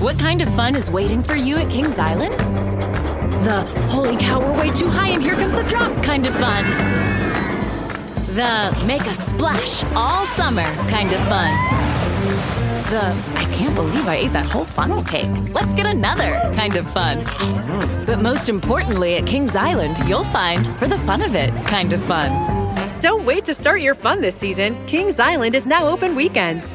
What kind of fun is waiting for you at Kings Island? The holy cow, we're way too high and here comes the drop kind of fun. The make a splash all summer kind of fun. The I can't believe I ate that whole funnel cake. Let's get another kind of fun. But most importantly, at Kings Island, you'll find for the fun of it kind of fun. Don't wait to start your fun this season. Kings Island is now open weekends.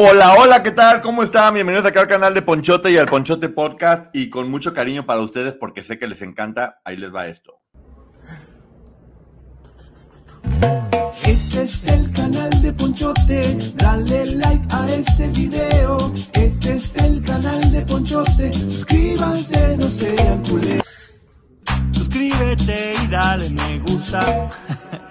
Hola, hola, ¿qué tal? ¿Cómo están? Bienvenidos acá al canal de Ponchote y al Ponchote Podcast y con mucho cariño para ustedes porque sé que les encanta. Ahí les va esto. Este es el canal de Ponchote, dale like a este video. Este es el canal de Ponchote, suscríbanse, no sean culés. Suscríbete y dale me gusta.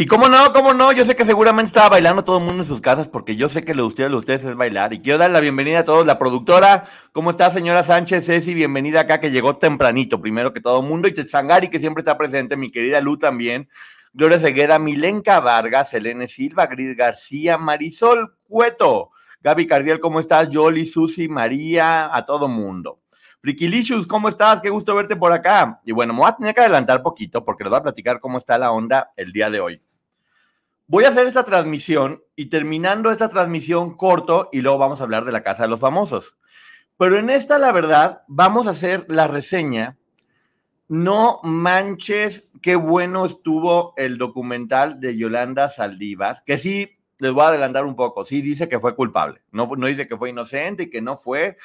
Y cómo no, cómo no, yo sé que seguramente estaba bailando todo el mundo en sus casas porque yo sé que lo de ustedes, lo de ustedes es bailar. Y quiero dar la bienvenida a todos. La productora, ¿cómo está señora Sánchez? Ceci, bienvenida acá que llegó tempranito, primero que todo el mundo. Y Tetzangari, que siempre está presente, mi querida Lu también. Gloria Ceguera, Milenka Vargas, Selene Silva, Gris García, Marisol Cueto, Gaby Cardiel, ¿cómo estás? Yoli, Susi, María, a todo mundo. Frikilicious, ¿cómo estás? Qué gusto verte por acá. Y bueno, me voy a tener que adelantar poquito porque les voy a platicar cómo está la onda el día de hoy. Voy a hacer esta transmisión y terminando esta transmisión corto y luego vamos a hablar de la Casa de los Famosos. Pero en esta, la verdad, vamos a hacer la reseña. No manches, qué bueno estuvo el documental de Yolanda Saldívar, que sí, les voy a adelantar un poco, sí dice que fue culpable, no, no dice que fue inocente y que no fue,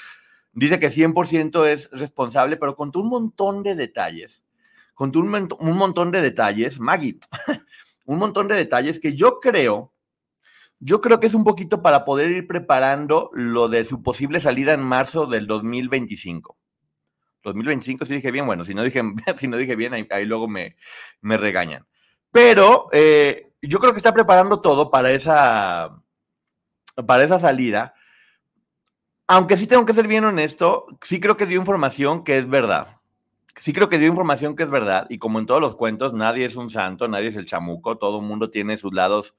dice que 100% es responsable, pero contó un montón de detalles, contó un, un montón de detalles, Maggie, un montón de detalles que yo creo, yo creo que es un poquito para poder ir preparando lo de su posible salida en marzo del 2025. 2025, si dije bien, bueno, si no dije, si no dije bien, ahí, luego me, me, regañan. Pero eh, yo creo que está preparando todo para esa, para esa salida. Aunque sí tengo que ser bien honesto, sí creo que dio información que es verdad sí creo que dio información que es verdad, y como en todos los cuentos, nadie es un santo, nadie es el chamuco, todo el mundo tiene sus lados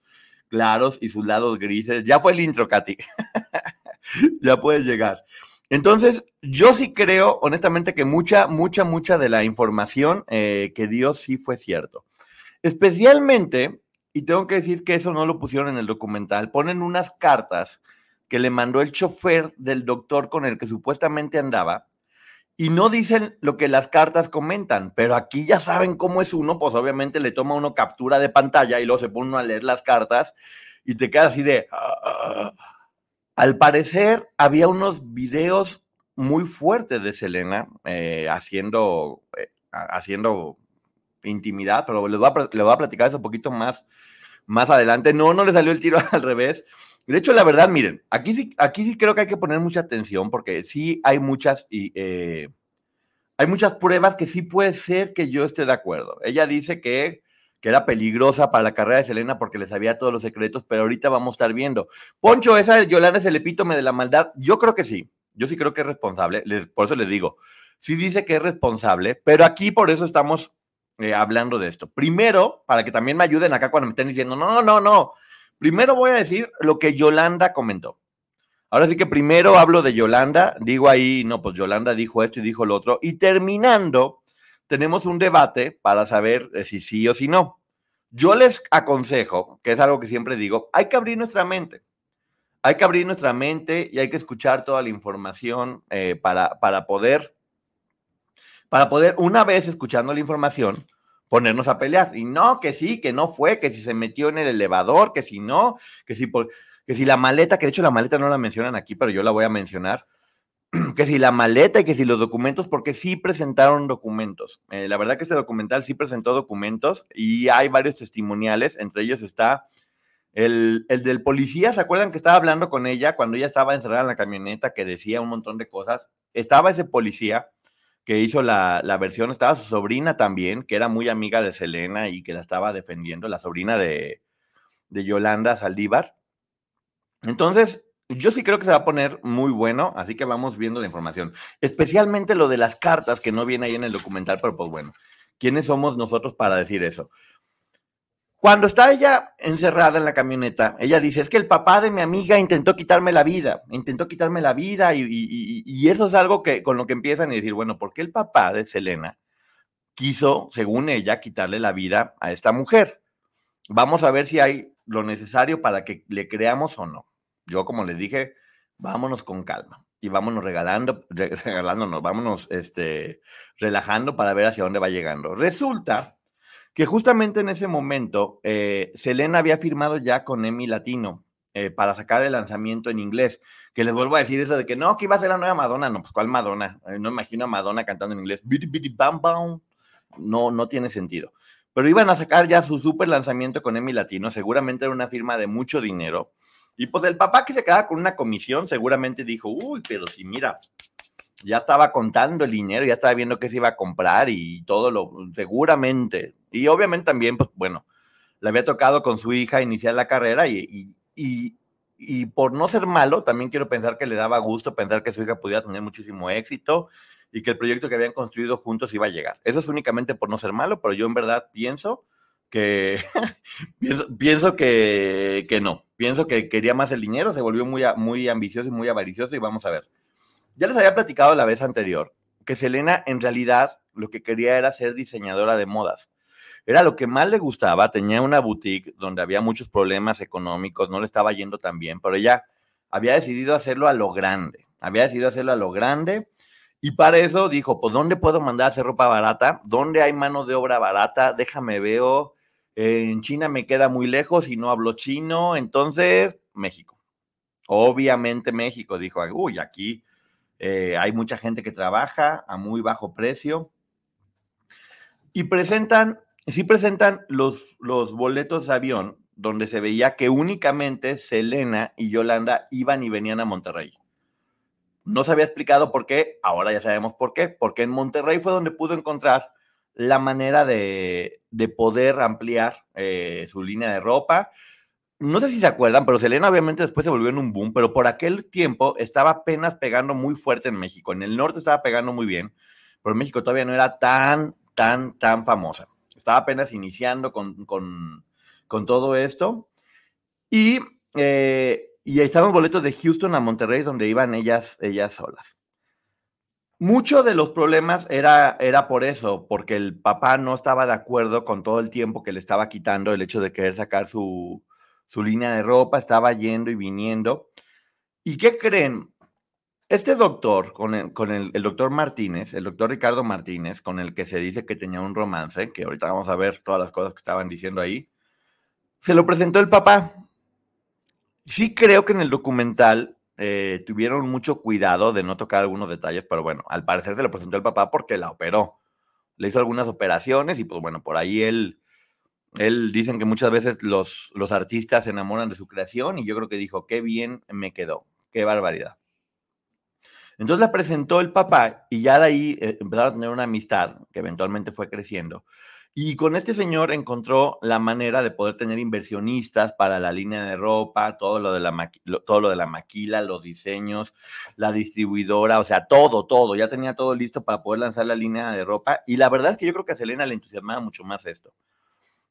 claros y sus lados grises. Ya fue el intro, Katy. ya puedes llegar. Entonces, yo sí creo, honestamente, que mucha, mucha, mucha de la información eh, que dio sí fue cierto. Especialmente, y tengo que decir que eso no lo pusieron en el documental, ponen unas cartas que le mandó el chofer del doctor con el que supuestamente andaba, y no dicen lo que las cartas comentan, pero aquí ya saben cómo es uno, pues obviamente le toma uno captura de pantalla y luego se pone uno a leer las cartas y te queda así de... Ah". Al parecer había unos videos muy fuertes de Selena eh, haciendo, eh, haciendo intimidad, pero les voy, a, les voy a platicar eso un poquito más, más adelante. No, no le salió el tiro al revés. De hecho, la verdad, miren, aquí sí, aquí sí creo que hay que poner mucha atención porque sí hay muchas, y, eh, hay muchas pruebas que sí puede ser que yo esté de acuerdo. Ella dice que, que, era peligrosa para la carrera de Selena porque le sabía todos los secretos, pero ahorita vamos a estar viendo. Poncho, esa de Yolanda es el epítome de la maldad. Yo creo que sí. Yo sí creo que es responsable. Les, por eso les digo, sí dice que es responsable, pero aquí por eso estamos eh, hablando de esto. Primero, para que también me ayuden acá cuando me estén diciendo, no, no, no, Primero voy a decir lo que Yolanda comentó. Ahora sí que primero hablo de Yolanda, digo ahí, no, pues Yolanda dijo esto y dijo lo otro, y terminando, tenemos un debate para saber eh, si sí o si no. Yo les aconsejo, que es algo que siempre digo, hay que abrir nuestra mente. Hay que abrir nuestra mente y hay que escuchar toda la información eh, para, para poder, para poder, una vez escuchando la información, ponernos a pelear. Y no, que sí, que no fue, que si se metió en el elevador, que si no, que si, por, que si la maleta, que de hecho la maleta no la mencionan aquí, pero yo la voy a mencionar. que si la maleta y que si los documentos, porque sí presentaron documentos. Eh, la verdad que este documental sí presentó documentos y hay varios testimoniales, entre ellos está el, el, del policía, ¿se acuerdan que estaba hablando con ella cuando ella estaba encerrada en la camioneta que decía un montón de cosas? Estaba ese policía que hizo la, la, versión, estaba su sobrina también, que era muy amiga de Selena y que la estaba defendiendo, la sobrina de, de Yolanda Saldívar. Entonces, yo sí creo que se va a poner muy bueno, así que vamos viendo la información. Especialmente lo de las cartas que no viene ahí en el documental, pero pues bueno, ¿quiénes somos nosotros para decir eso? Cuando está ella encerrada en la camioneta, ella dice, es que el papá de mi amiga intentó quitarme la vida, intentó quitarme la vida y, eso es algo que con lo que empiezan a decir, bueno, ¿por qué el papá de Selena quiso, según ella, quitarle la vida a esta mujer? Vamos a ver si hay lo necesario para que le creamos o no. Yo, como les dije, vámonos con calma y vámonos regalando, regalándonos, vámonos este, relajando para ver hacia dónde va llegando. Resulta que justamente en ese momento, eh, Selena había firmado ya con Emi Latino eh, para sacar el lanzamiento en inglés. Que les vuelvo a decir eso de que no, que iba a ser la nueva Madonna. No, pues ¿cuál Madonna? Eh, no imagino a Madonna cantando en inglés. No, no tiene sentido. Pero iban a sacar ya su super lanzamiento con Emi Latino. Seguramente era una firma de mucho dinero. Y pues el papá que se quedaba con una comisión seguramente dijo, uy, pero si mira, ya estaba contando el dinero, ya estaba viendo qué se iba a comprar y todo lo, seguramente. Y obviamente también, pues bueno, le había tocado con su hija iniciar la carrera y, y, y, por no ser malo, también quiero pensar que le daba gusto pensar que su hija pudiera tener muchísimo éxito y que el proyecto que habían construido juntos iba a llegar. Eso es únicamente por no ser malo, pero yo en verdad pienso que pienso, pienso que, que, no, pienso que quería más el dinero, se volvió muy, muy ambicioso y muy avaricioso y vamos a ver. Ya les había platicado la vez anterior que Selena en realidad lo que quería era ser diseñadora de modas. Era lo que más le gustaba, tenía una boutique donde había muchos problemas económicos, no le estaba yendo tan bien, pero ella había decidido hacerlo a lo grande, había decidido hacerlo a lo grande y para eso dijo, pues ¿dónde puedo mandar a hacer ropa barata? ¿Dónde hay mano de obra barata? Déjame veo, en China me queda muy lejos y no hablo chino, entonces México. Obviamente México, dijo, uy, aquí eh, hay mucha gente que trabaja a muy bajo precio. Y presentan, sí presentan los, los boletos de avión donde se veía que únicamente Selena y Yolanda iban y venían a Monterrey. No se había explicado por qué, ahora ya sabemos por qué, porque en Monterrey fue donde pudo encontrar la manera de, de poder ampliar eh, su línea de ropa. No sé si se acuerdan, pero Selena obviamente después se volvió en un boom, pero por aquel tiempo estaba apenas pegando muy fuerte en México. En el norte estaba pegando muy bien, pero México todavía no era tan, tan, tan famosa. Estaba apenas iniciando con, con, con todo esto. Y, eh, y ahí estaban boletos de Houston a Monterrey, donde iban ellas, ellas solas. Muchos de los problemas era, era por eso, porque el papá no estaba de acuerdo con todo el tiempo que le estaba quitando el hecho de querer sacar su, su línea de ropa, estaba yendo y viniendo. ¿Y qué creen? Este doctor, con, el, doctor Martínez, el doctor Ricardo Martínez, con el que se dice que tenía un romance, que ahorita vamos a ver todas las cosas que estaban diciendo ahí, se lo presentó el papá. Sí creo que en el documental eh, tuvieron mucho cuidado de no tocar algunos detalles, pero bueno, al parecer se lo presentó el papá porque la operó. Le hizo algunas operaciones y pues bueno, por ahí él, él dicen que muchas veces los, los artistas se enamoran de su creación y yo creo que dijo, qué bien me quedó, qué barbaridad. Entonces la presentó el papá y ya de ahí eh, empezaron a tener una amistad que eventualmente fue creciendo. Y con este señor encontró la manera de poder tener inversionistas para la línea de ropa, todo lo de la, todo lo de la maquila, los diseños, la distribuidora, o sea, todo, todo. Ya tenía todo listo para poder lanzar la línea de ropa. Y la verdad es que yo creo que a Selena le entusiasmaba mucho más esto.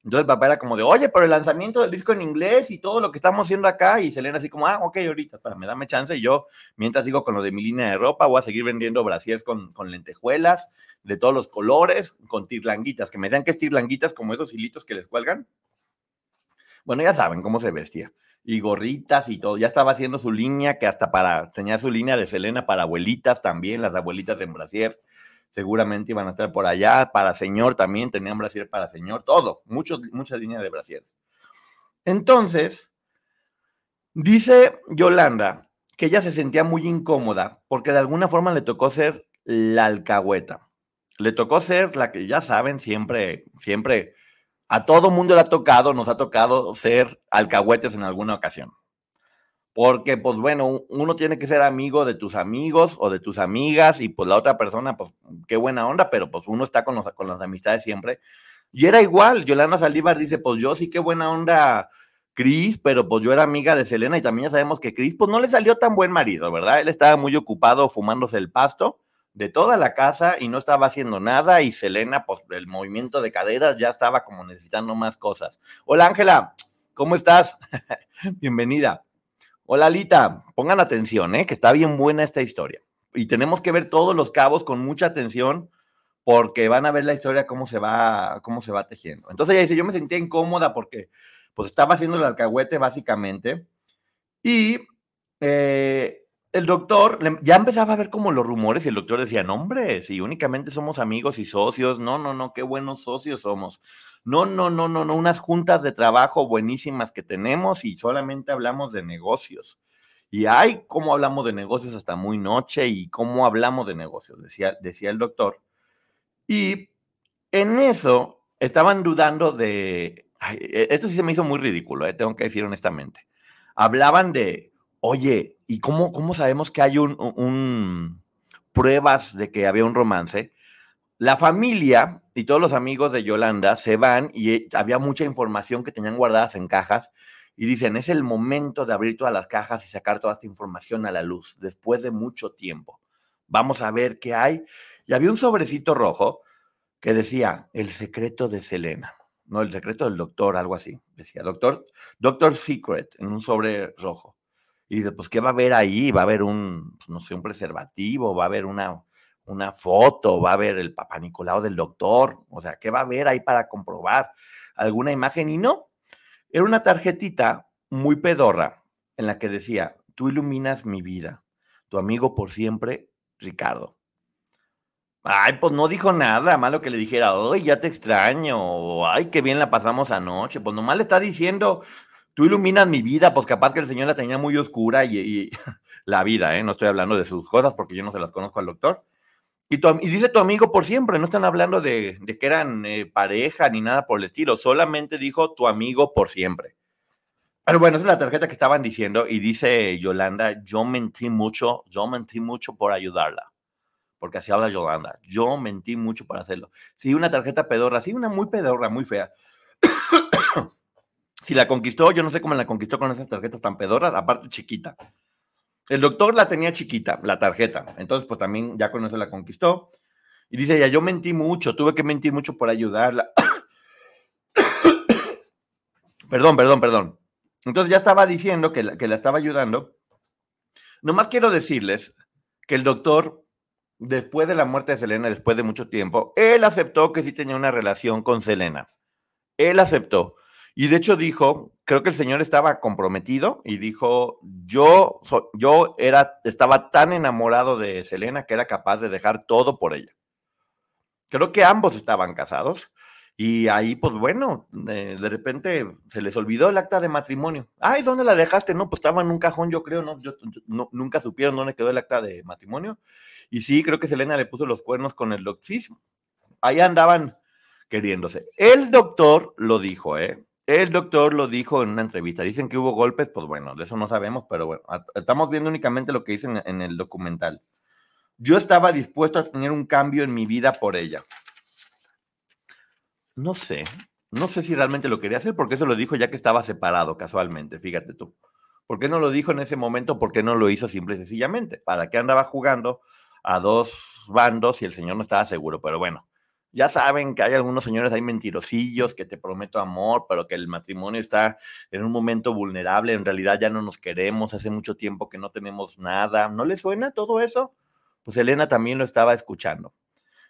Entonces el papá era como de, oye, pero el lanzamiento del disco en inglés y todo lo que estamos haciendo acá. Y Selena así como, ah, ok, ahorita, me dame chance. Y yo, mientras sigo con lo de mi línea de ropa, voy a seguir vendiendo brasiers con, con lentejuelas de todos los colores, con tirlanguitas, que me decían que es tirlanguitas como esos hilitos que les cuelgan. Bueno, ya saben cómo se vestía. Y gorritas y todo. Ya estaba haciendo su línea, que hasta para, tenía su línea de Selena para abuelitas también, las abuelitas en brasier seguramente iban a estar por allá, para señor también, tenían brasier para señor, todo, muchos, muchas líneas de brasieres. Entonces, dice Yolanda que ella se sentía muy incómoda porque de alguna forma le tocó ser la alcahueta. Le tocó ser la que ya saben, siempre, siempre, a todo mundo le ha tocado, nos ha tocado ser alcahuetes en alguna ocasión. Porque, pues bueno, uno tiene que ser amigo de tus amigos o de tus amigas y pues la otra persona, pues qué buena onda, pero pues uno está con, los, con las amistades siempre. Y era igual, Yolanda Saldívar dice, pues yo sí qué buena onda Cris, pero pues yo era amiga de Selena y también ya sabemos que Cris, pues no le salió tan buen marido, ¿verdad? Él estaba muy ocupado fumándose el pasto de toda la casa y no estaba haciendo nada y Selena, pues el movimiento de caderas ya estaba como necesitando más cosas. Hola Ángela, ¿cómo estás? Bienvenida. Hola Lita, pongan atención, ¿eh? que está bien buena esta historia. Y tenemos que ver todos los cabos con mucha atención porque van a ver la historia cómo se va, cómo se va tejiendo. Entonces ella dice, yo me sentía incómoda porque pues estaba haciendo el alcahuete básicamente. Y eh, el doctor ya empezaba a ver como los rumores y el doctor decía, no hombre, si únicamente somos amigos y socios, no, no, no, qué buenos socios somos. No, no, no, no, no, unas juntas de trabajo buenísimas que tenemos y solamente hablamos de negocios. Y hay cómo hablamos de negocios hasta muy noche y cómo hablamos de negocios, decía, decía el doctor. Y en eso estaban dudando de e, esto sí se me hizo muy ridículo, eh, tengo que decir honestamente. Hablaban de, oye, ¿y cómo, cómo sabemos que hay un, pruebas de que había un romance? La familia y todos los amigos de Yolanda se van y eh, había mucha información que tenían guardadas en cajas y dicen, es el momento de abrir todas las cajas y sacar toda esta información a la luz después de mucho tiempo. Vamos a ver qué hay. Y había un sobrecito rojo que decía, el secreto de Selena no, el secreto del doctor, algo así, decía, doctor, doctor secret, en un sobre rojo. Y dice, pues, ¿qué va a haber ahí? Va a haber un, pues, no sé, un preservativo, va a haber una, una foto, va a haber el papá Nicolau del doctor, o sea, ¿qué va a haber ahí para comprobar? ¿Alguna imagen? Y no, era una tarjetita muy pedorra en la que decía, tú iluminas mi vida, tu amigo por siempre, Ricardo. Ay, pues no dijo nada malo que le dijera, ay, ya te extraño, o ay, qué bien la pasamos anoche. Pues nomás le está diciendo, tú iluminas mi vida, pues capaz que el Señor la tenía muy oscura y, la vida, ¿eh? No estoy hablando de sus cosas porque yo no se las conozco al doctor. Y, y dice tu amigo por siempre, no están hablando de, que eran eh, pareja ni nada por el estilo, solamente dijo tu amigo por siempre. Pero bueno, esa es la tarjeta que estaban diciendo y dice Yolanda, yo mentí mucho, yo mentí mucho por ayudarla porque así habla Yolanda. Yo mentí mucho para hacerlo. Sí, una tarjeta pedorra, sí, una muy pedorra, muy fea. si la conquistó, yo no sé cómo la conquistó con esas tarjetas tan pedorras, aparte chiquita. El doctor la tenía chiquita, la tarjeta. Entonces, pues también ya con eso la conquistó. Y dice ella, yo mentí mucho, tuve que mentir mucho por ayudarla. perdón, perdón, perdón. Entonces ya estaba diciendo que la, que la estaba ayudando. Nomás quiero decirles que el doctor después de la muerte de Selena, después de mucho tiempo, él aceptó que sí tenía una relación con Selena. Él aceptó. Y de hecho dijo, creo que el señor estaba comprometido y dijo, yo, yo era, estaba tan enamorado de Selena que era capaz de dejar todo por ella. Creo que ambos estaban casados y ahí, pues bueno, de, repente se les olvidó el acta de matrimonio. Ay, ¿dónde la dejaste? No, pues estaba en un cajón, yo creo, no, yo, nunca supieron dónde quedó el acta de matrimonio. Y sí, creo que Selena le puso los cuernos con el doxismo. Ahí andaban queriéndose. El doctor lo dijo, ¿eh? El doctor lo dijo en una entrevista. Dicen que hubo golpes, pues bueno, de eso no sabemos, pero bueno, estamos viendo únicamente lo que dicen en el documental. Yo estaba dispuesto a tener un cambio en mi vida por ella. No sé, no sé si realmente lo quería hacer, porque eso lo dijo ya que estaba separado casualmente, fíjate tú. ¿Por qué no lo dijo en ese momento? ¿Por qué no lo hizo simple y sencillamente? ¿Para qué andaba jugando a dos bandos y el señor no estaba seguro, pero bueno, ya saben que hay algunos señores ahí mentirosillos que te prometo amor, pero que el matrimonio está en un momento vulnerable, en realidad ya no nos queremos, hace mucho tiempo que no tenemos nada. ¿No le suena todo eso? Pues Elena también lo estaba escuchando.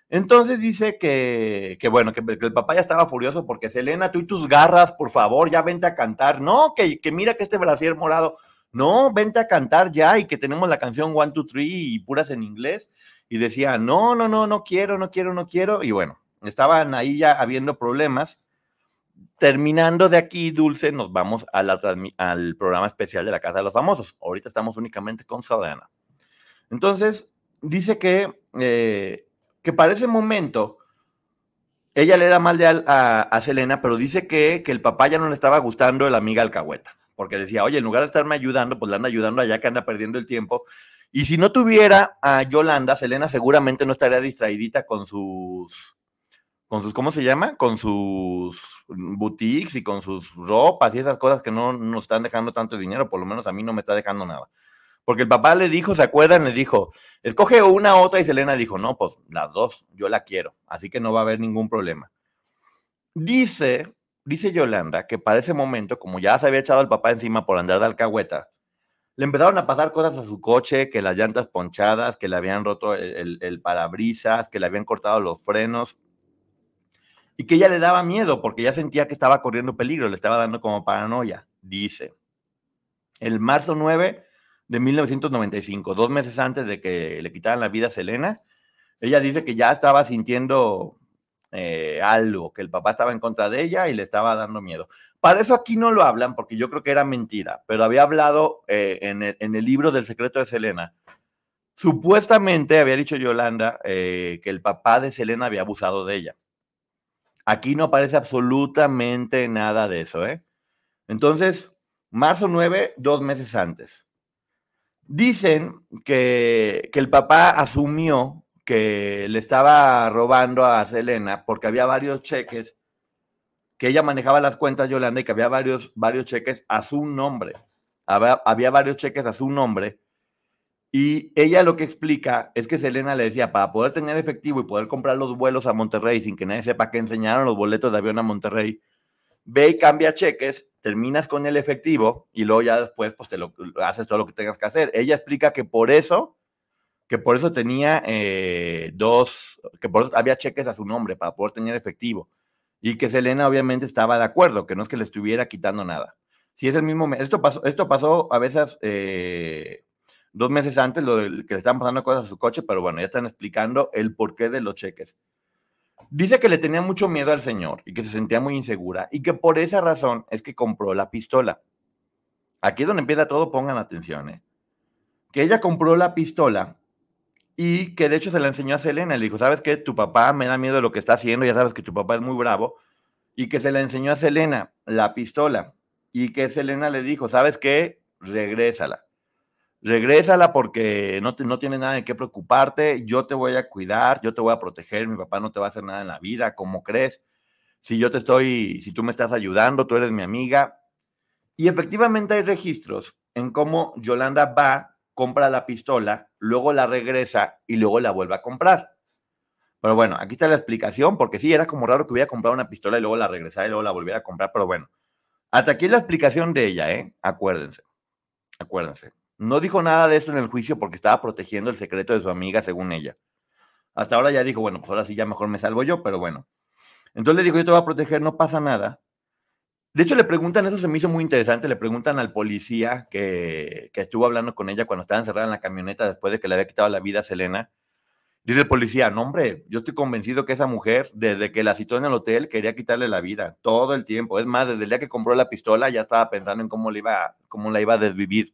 Entonces dice que, que bueno, que, el papá ya estaba furioso porque Selena, tú y tus garras, por favor, ya vente a cantar. No, que, que mira que este brasier morado, no, vente a cantar ya y que tenemos la canción One, Two, Three y puras en inglés. Y decía, no, no, no, no quiero, no quiero, no quiero. Y bueno, estaban ahí ya habiendo problemas. terminando de aquí, Dulce, nos vamos la al programa especial de la Casa de los Famosos. Ahorita estamos únicamente con Saudana. Entonces, dice que, eh, que para ese momento ella le era mal de a, a, Selena, pero dice que, que, el papá ya no le estaba gustando la amiga alcahueta, porque decía, oye, en lugar de estarme ayudando, pues le anda ayudando allá que anda perdiendo el tiempo. Y si no tuviera a Yolanda, Selena seguramente no estaría distraidita con sus, con sus, ¿cómo se llama? Con sus boutiques y con sus ropas y esas cosas que no nos están dejando tanto dinero, por lo menos a mí no me está dejando nada. Porque el papá le dijo, ¿se acuerdan? Le dijo, escoge una, otra, y Selena dijo, no, pues las dos, yo la quiero, así que no va a haber ningún problema. Dice, dice Yolanda que para ese momento, como ya se había echado el papá encima por andar de alcahueta, le empezaron a pasar cosas a su coche, que las llantas ponchadas, que le habían roto el, parabrisas, que le habían cortado los frenos, y que ella le daba miedo porque ya sentía que estaba corriendo peligro, le estaba dando como paranoia, dice. El marzo 9 de 1995, dos meses antes de que le quitaran la vida a Selena, ella dice que ya estaba sintiendo eh, algo, que el papá estaba en contra de ella y le estaba dando miedo. Para eso aquí no lo hablan, porque yo creo que era mentira, pero había hablado eh, en, el, libro del secreto de Selena. Supuestamente había dicho Yolanda eh, que el papá de Selena había abusado de ella. Aquí no aparece absolutamente nada de eso, ¿eh? Entonces, marzo 9, dos meses antes. Dicen que, el papá asumió que le estaba robando a Selena porque había varios cheques, que ella manejaba las cuentas Yolanda y que había varios, varios cheques a su nombre. Había, había varios cheques a su nombre. Y ella lo que explica es que Selena le decía, para poder tener efectivo y poder comprar los vuelos a Monterrey sin que nadie sepa que enseñaron los boletos de avión a Monterrey, ve y cambia cheques, terminas con el efectivo y luego ya después pues te lo haces todo lo que tengas que hacer. Ella explica que por eso, que por eso tenía eh, dos, que por había cheques a su nombre para poder tener efectivo y que Selena obviamente estaba de acuerdo, que no es que le estuviera quitando nada. Si es el mismo, esto pasó, esto pasó a veces eh, dos meses antes, lo que le estaban pasando cosas a su coche, pero bueno, ya están explicando el porqué de los cheques. Dice que le tenía mucho miedo al señor y que se sentía muy insegura y que por esa razón es que compró la pistola. Aquí es donde empieza todo, pongan atención. ¿eh? Que ella compró la pistola y que de hecho se la enseñó a Selena. Le dijo, ¿sabes qué? Tu papá me da miedo de lo que está haciendo, ya sabes que tu papá es muy bravo. Y que se la enseñó a Selena la pistola. Y que Selena le dijo, ¿sabes qué? Regrésala regrésala porque no, no tienes nada de qué preocuparte, yo te voy a cuidar, yo te voy a proteger, mi papá no te va a hacer nada en la vida, ¿cómo crees? Si yo te estoy, si tú me estás ayudando, tú eres mi amiga. Y efectivamente hay registros en cómo Yolanda va, compra la pistola, luego la regresa y luego la vuelve a comprar. Pero bueno, aquí está la explicación, porque sí, era como raro que hubiera comprado una pistola y luego la regresara y luego la volviera a comprar, pero bueno, hasta aquí la explicación de ella, ¿eh? Acuérdense, acuérdense. No dijo nada de esto en el juicio porque estaba protegiendo el secreto de su amiga, según ella. Hasta ahora ya dijo, bueno, pues ahora sí ya mejor me salvo yo, pero bueno. Entonces le dijo, yo te voy a proteger, no pasa nada. De hecho, le preguntan, eso se me hizo muy interesante, le preguntan al policía que, estuvo hablando con ella cuando estaba encerrada en la camioneta después de que le había quitado la vida a Selena. Dice el policía, no hombre, yo estoy convencido que esa mujer, desde que la citó en el hotel, quería quitarle la vida, todo el tiempo. Es más, desde el día que compró la pistola ya estaba pensando en cómo, le iba, cómo la iba a desvivir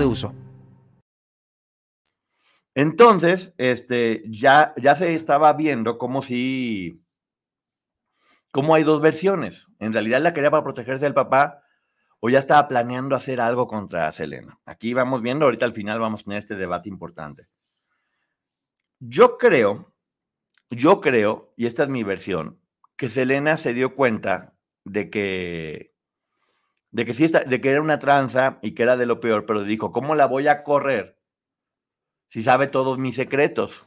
de uso. Entonces, este, ya, ya se estaba viendo como si, como hay dos versiones. En realidad la quería para protegerse del papá o ya estaba planeando hacer algo contra Selena. Aquí vamos viendo, ahorita al final vamos a tener este debate importante. Yo creo, yo creo, y esta es mi versión, que Selena se dio cuenta de que de que sí está, de que era una tranza y que era de lo peor, pero dijo, ¿cómo la voy a correr si sabe todos mis secretos?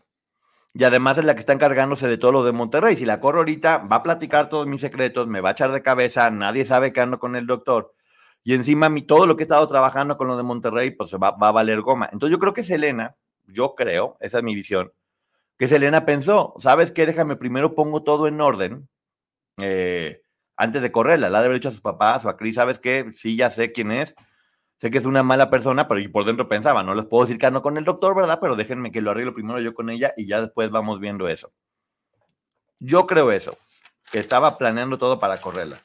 y además es la que está encargándose de todo lo de Monterrey. Si la corro ahorita, va a platicar todos mis secretos, me va a echar de cabeza, nadie sabe que ando con el doctor. Y encima mi, todo lo que he estado trabajando con lo de Monterrey, pues va, va a valer goma. Entonces yo creo que Selena, yo creo, esa es mi visión, que Selena pensó, ¿sabes qué? Déjame primero pongo todo en orden eh, antes de correrla. La de haber dicho a sus papás o a Cris, ¿sabes qué? Sí, ya sé quién es. Sé que es una mala persona, pero y por dentro pensaba, no les puedo decir que ando con el doctor, ¿verdad? Pero déjenme que lo arreglo primero yo con ella y ya después vamos viendo eso. Yo creo eso, que estaba planeando todo para correrla.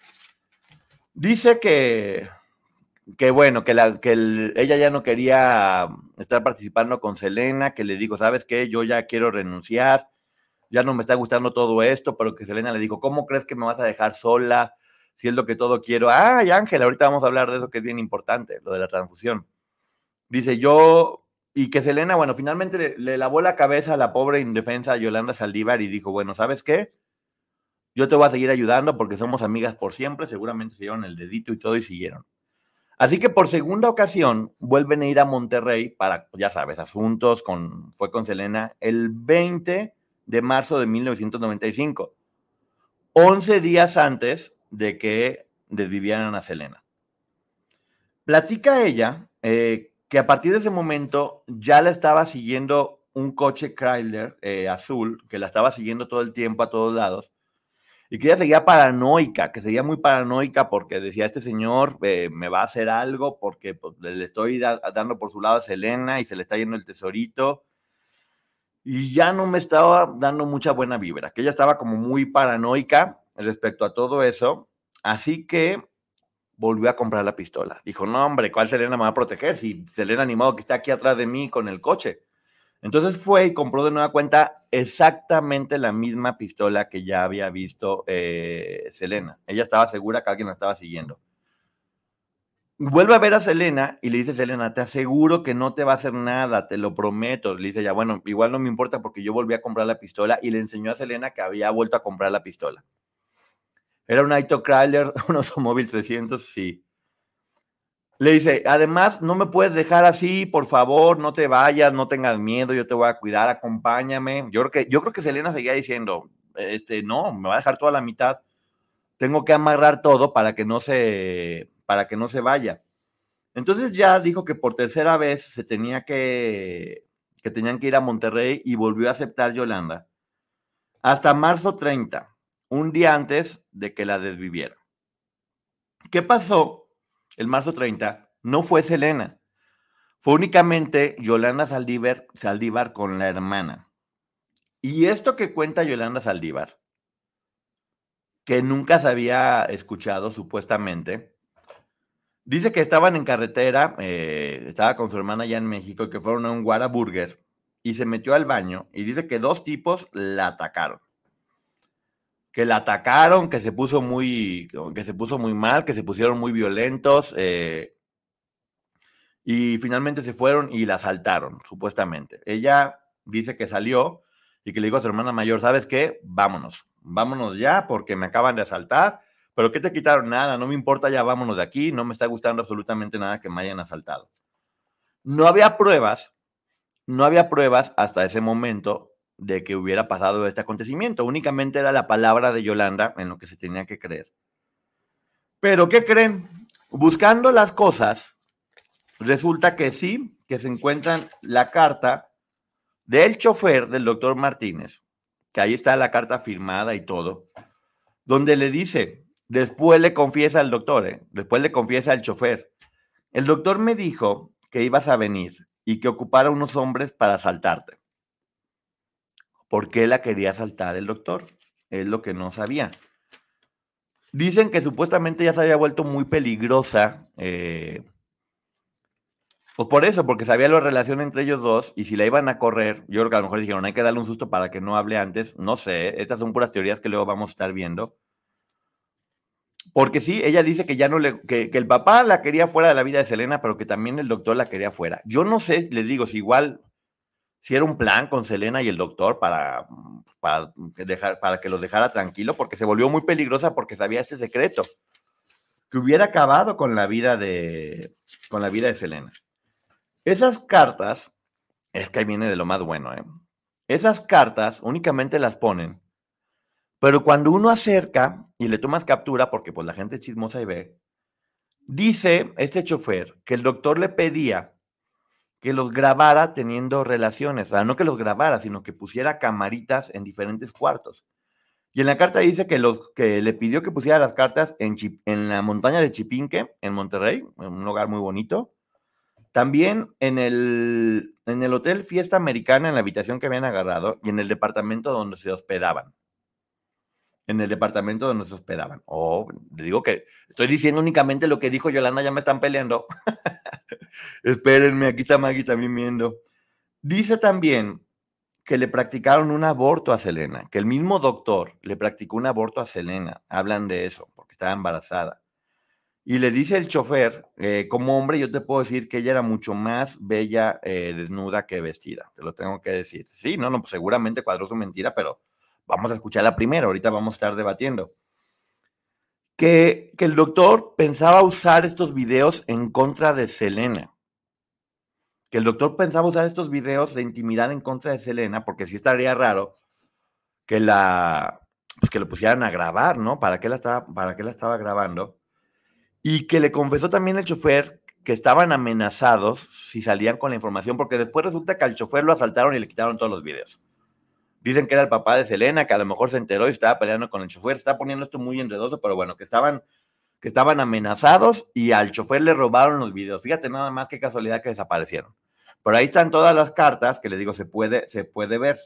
Dice que, que bueno, que, la, que ella ya no quería estar participando con Selena, que le dijo, ¿sabes qué? Yo ya quiero renunciar, ya no me está gustando todo esto, pero que Selena le dijo, ¿cómo crees que me vas a dejar sola? Si es lo que todo quiero. Ay, Ángel, ahorita vamos a hablar de eso que es bien importante, lo de la transfusión. Dice yo, y que Selena, bueno, finalmente le, lavó la cabeza a la pobre indefensa Yolanda Saldívar y dijo, bueno, ¿sabes qué? Yo te voy a seguir ayudando porque somos amigas por siempre, seguramente se dieron el dedito y todo y siguieron. Así que por segunda ocasión vuelven a ir a Monterrey para, ya sabes, asuntos con, fue con Selena el 20 de marzo de 1995, 11 días antes de que desvivieran a Selena. Platica ella eh, que a partir de ese momento ya la estaba siguiendo un coche Chrysler eh, azul, que la estaba siguiendo todo el tiempo a todos lados, y que ella seguía paranoica, que seguía muy paranoica porque decía, este señor eh, me va a hacer algo porque pues, le estoy da dando por su lado a Selena y se le está yendo el tesorito. Y ya no me estaba dando mucha buena vibra, que ella estaba como muy paranoica respecto a todo eso. Así que volvió a comprar la pistola. Dijo, no, hombre, ¿cuál Selena me va a proteger? Si Selena animado que está aquí atrás de mí con el coche. Entonces fue y compró de nueva cuenta exactamente la misma pistola que ya había visto eh, Selena. Ella estaba segura que alguien la estaba siguiendo. Vuelve a ver a Selena y le dice, Selena, te aseguro que no te va a hacer nada, te lo prometo. Le dice ya, bueno, igual no me importa porque yo volví a comprar la pistola y le enseñó a Selena que había vuelto a comprar la pistola. Era un Aito Chrysler, un automóvil 300, sí. Le dice, además, no me puedes dejar así, por favor, no te vayas, no tengas miedo, yo te voy a cuidar, acompáñame. Yo creo que, yo creo que Selena seguía diciendo, este, no, me va a dejar toda la mitad. Tengo que amarrar todo para que no se, para que no se vaya. Entonces ya dijo que por tercera vez se tenía que, que tenían que ir a Monterrey y volvió a aceptar Yolanda. Hasta marzo 30, un día antes de que la desviviera. ¿Qué pasó? el marzo 30, no fue Selena. Fue únicamente Yolanda Saldívar, Saldívar con la hermana. Y esto que cuenta Yolanda Saldívar, que nunca se había escuchado supuestamente, dice que estaban en carretera, eh, estaba con su hermana allá en México y que fueron a un Whataburger y se metió al baño y dice que dos tipos la atacaron que la atacaron, que se puso muy, que se puso muy mal, que se pusieron muy violentos, eh, y finalmente se fueron y la asaltaron, supuestamente. Ella dice que salió y que le dijo a su hermana mayor, ¿sabes qué? Vámonos, vámonos ya porque me acaban de asaltar, pero ¿qué te quitaron? Nada, no me importa, ya vámonos de aquí, no me está gustando absolutamente nada que me hayan asaltado. No había pruebas, no había pruebas hasta ese momento de que hubiera pasado este acontecimiento. Únicamente era la palabra de Yolanda en lo que se tenía que creer. Pero, ¿qué creen? Buscando las cosas, resulta que sí, que se encuentran la carta del chofer del doctor Martínez, que ahí está la carta firmada y todo, donde le dice, después le confiesa al doctor, ¿eh? después le confiesa al chofer, el doctor me dijo que ibas a venir y que ocupara unos hombres para asaltarte. ¿Por qué la quería saltar el doctor? Es lo que no sabía. Dicen que supuestamente ya se había vuelto muy peligrosa. Eh, pues por eso, porque sabía la relación entre ellos dos y si la iban a correr, yo creo que a lo mejor dijeron, hay que darle un susto para que no hable antes. No sé, estas son puras teorías que luego vamos a estar viendo. Porque sí, ella dice que ya no le, que, el papá la quería fuera de la vida de Selena, pero que también el doctor la quería fuera. Yo no sé, les digo, si igual si era un plan con Selena y el doctor para, para, dejar, para que los dejara tranquilo, porque se volvió muy peligrosa porque sabía ese secreto, que hubiera acabado con la vida de, con la vida de Selena. Esas cartas, es que ahí viene de lo más bueno, ¿eh? esas cartas únicamente las ponen, pero cuando uno acerca y le tomas captura, porque pues la gente es chismosa y ve, dice este chofer que el doctor le pedía que los grabara teniendo relaciones, o sea, no que los grabara, sino que pusiera camaritas en diferentes cuartos. Y en la carta dice que, los, que le pidió que pusiera las cartas en, en la montaña de Chipinque, en Monterrey, en un lugar muy bonito. También en el, en el Hotel Fiesta Americana, en la habitación que habían agarrado, y en el departamento donde se hospedaban. En el departamento donde se hospedaban. Oh, le digo que estoy diciendo únicamente lo que dijo Yolanda, ya me están peleando. Espérenme, aquí está Maggie también viendo. Dice también que le practicaron un aborto a Selena, que el mismo doctor le practicó un aborto a Selena. Hablan de eso, porque estaba embarazada. Y le dice el chofer, eh, como hombre, yo te puedo decir que ella era mucho más bella eh, desnuda que vestida. Te lo tengo que decir. Sí, no, no, pues seguramente cuadró su mentira, pero vamos a escucharla primero. Ahorita vamos a estar debatiendo. Que, que el doctor pensaba usar estos videos en contra de Selena que el doctor pensaba usar estos videos de intimidad en contra de Selena, porque sí estaría raro que la, pues que lo pusieran a grabar, ¿no? ¿Para qué la estaba, para qué la estaba grabando? Y que le confesó también el chofer que estaban amenazados si salían con la información, porque después resulta que al chofer lo asaltaron y le quitaron todos los videos. Dicen que era el papá de Selena, que a lo mejor se enteró y estaba peleando con el chofer. Está poniendo esto muy enredoso, pero bueno, que estaban, que estaban amenazados y al chofer le robaron los videos. Fíjate nada más qué casualidad que desaparecieron. Pero ahí están todas las cartas que le digo, se puede, se puede ver.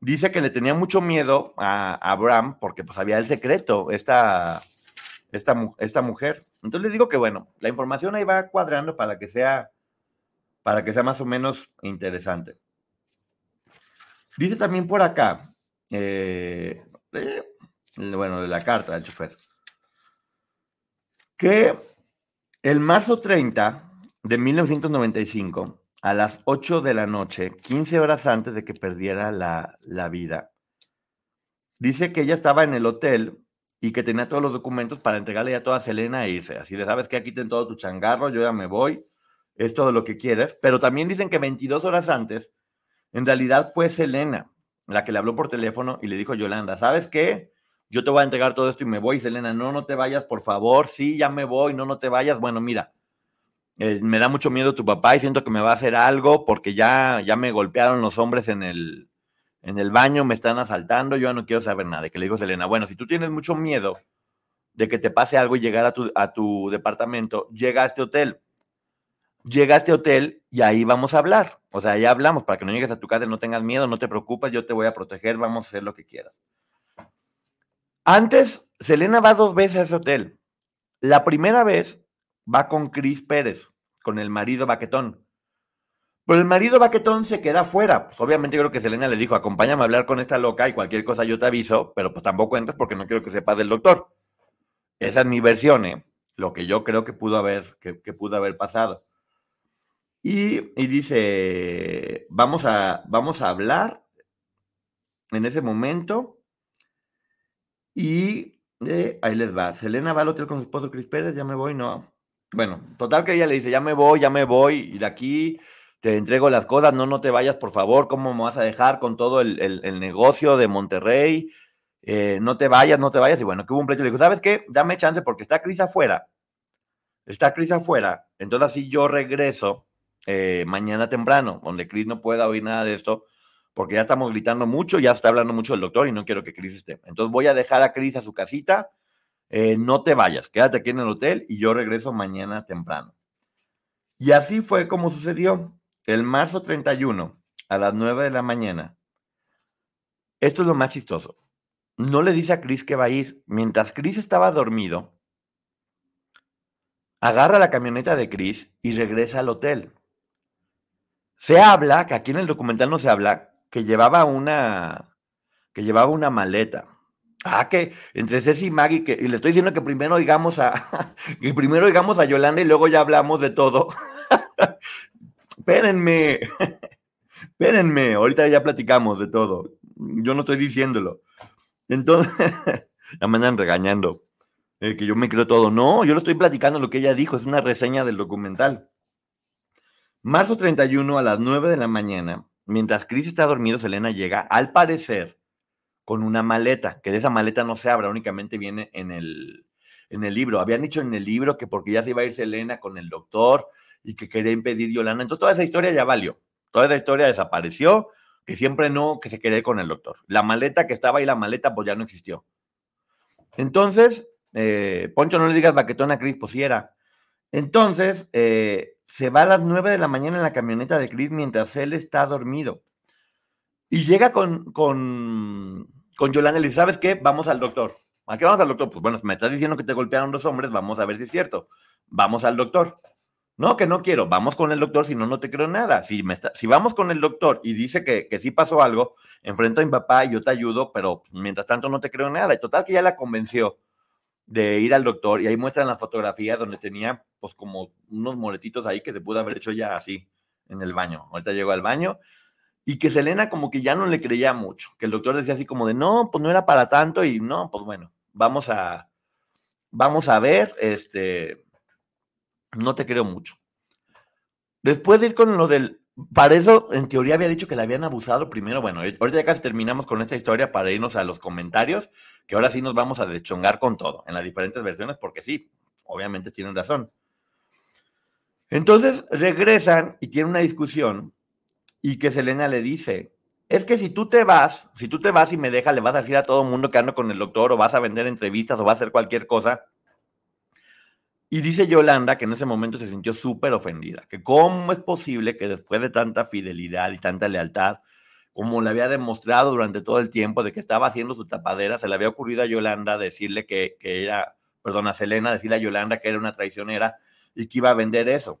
Dice que le tenía mucho miedo a, Abraham porque pues había el secreto, esta, esta, esta mujer. Entonces le digo que bueno, la información ahí va cuadrando para que sea, para que sea más o menos interesante. Dice también por acá, eh, eh, bueno, de la carta del chofer, que el marzo 30 de 1995 a las 8 de la noche, 15 horas antes de que perdiera la, la vida. Dice que ella estaba en el hotel y que tenía todos los documentos para entregarle ya toda a Selena e irse. Así de, sabes que aquí ten todo tu changarro, yo ya me voy, es todo lo que quieres. Pero también dicen que 22 horas antes, en realidad fue Selena la que le habló por teléfono y le dijo, Yolanda, ¿sabes qué? Yo te voy a entregar todo esto y me voy. Selena, no, no te vayas, por favor. Sí, ya me voy, no, no te vayas. Bueno, mira, eh, me da mucho miedo tu papá y siento que me va a hacer algo porque ya, ya me golpearon los hombres en el, en el baño, me están asaltando, yo no quiero saber nada. que le digo a Selena, bueno, si tú tienes mucho miedo de que te pase algo y llegar a tu, a tu departamento, llega a este hotel. Llega a este hotel y ahí vamos a hablar. O sea, ya hablamos para que no llegues a tu casa, no tengas miedo, no te preocupes, yo te voy a proteger, vamos a hacer lo que quieras. Antes, Selena va dos veces a ese hotel. La primera vez va con Cris Pérez, con el marido Baquetón. Pero el marido Baquetón se queda fuera. Pues obviamente creo que Selena le dijo, acompáñame a hablar con esta loca y cualquier cosa yo te aviso, pero pues tampoco entras porque no quiero que sepas del doctor. Esa es mi versión, ¿eh? Lo que yo creo que pudo haber, que, pudo haber pasado. Y, dice, vamos a, vamos a hablar en ese momento. Y eh, ahí les va. Selena va al hotel con su esposo Cris Pérez, ya me voy, no. Bueno, total que ella le dice, ya me voy, ya me voy, y de aquí te entrego las cosas, no, no te vayas, por favor, ¿cómo me vas a dejar con todo el, negocio de Monterrey? Eh, no te vayas, no te vayas. Y bueno, que hubo un pleito, le digo, ¿sabes qué? Dame chance porque está Cris afuera, está Cris afuera, entonces así yo regreso eh, mañana temprano, donde Cris no pueda oír nada de esto, porque ya estamos gritando mucho, ya está hablando mucho el doctor y no quiero que Cris esté. Entonces voy a dejar a Cris a su casita eh, no te vayas, quédate aquí en el hotel y yo regreso mañana temprano. Y así fue como sucedió. El marzo 31, a las 9 de la mañana. Esto es lo más chistoso. No le dice a Chris que va a ir. Mientras Chris estaba dormido, agarra la camioneta de Chris y regresa al hotel. Se habla, que aquí en el documental no se habla, que llevaba una, que llevaba una maleta. Ah, que entre Ceci y Maggie, y le estoy diciendo que primero oigamos a, primero a Yolanda y luego ya hablamos de todo. espérenme, espérenme, ahorita ya platicamos de todo. Yo no estoy diciéndolo. Entonces, la me andan regañando, eh, que yo me creo todo. No, yo lo estoy platicando lo que ella dijo, es una reseña del documental. Marzo 31 a las 9 de la mañana, mientras Chris está dormido, Selena llega, al parecer, con una maleta, que de esa maleta no se abra, únicamente viene en el, en el libro. Habían dicho en el libro que porque ya se iba a ir Selena con el doctor y que quería impedir Yolanda. Entonces toda esa historia ya valió. Toda esa historia desapareció, que siempre no, que se quería ir con el doctor. La maleta que estaba ahí, la maleta, pues ya no existió. Entonces, eh, Poncho, no le digas baquetón a Cris, pues era. Entonces, eh, se va a las 9 de la mañana en la camioneta de Chris mientras él está dormido. Y llega con, con, con Yolanda y le dice, ¿sabes qué? Vamos al doctor. ¿A qué vamos al doctor? Pues bueno, me estás diciendo que te golpearon dos hombres, vamos a ver si es cierto. Vamos al doctor. No, que no quiero, vamos con el doctor, si no, no te creo nada. Si, me está, si vamos con el doctor y dice que, que sí pasó algo, enfrento a mi papá y yo te ayudo, pero mientras tanto no te creo nada. Y total que ya la convenció de ir al doctor y ahí muestran la fotografía donde tenía pues como unos moletitos ahí que se pudo haber hecho ya así en el baño. Ahorita llegó al baño y que Selena como que ya no le creía mucho, que el doctor decía así como de, no, pues no era para tanto y no, pues bueno, vamos a, vamos a ver, este, no te creo mucho. Después de ir con lo del, para eso en teoría había dicho que le habían abusado primero, bueno, ahorita ya casi terminamos con esta historia para irnos a los comentarios, que ahora sí nos vamos a deschongar con todo, en las diferentes versiones, porque sí, obviamente tienen razón. Entonces regresan y tienen una discusión y que Selena le dice, es que si tú te vas, si tú te vas y me dejas, le vas a decir a todo el mundo que ando con el doctor o vas a vender entrevistas o vas a hacer cualquier cosa. Y dice Yolanda que en ese momento se sintió súper ofendida, que cómo es posible que después de tanta fidelidad y tanta lealtad, como le había demostrado durante todo el tiempo de que estaba haciendo su tapadera, se le había ocurrido a Yolanda decirle que, que era, perdón, a Selena decirle a Yolanda que era una traicionera y que iba a vender eso.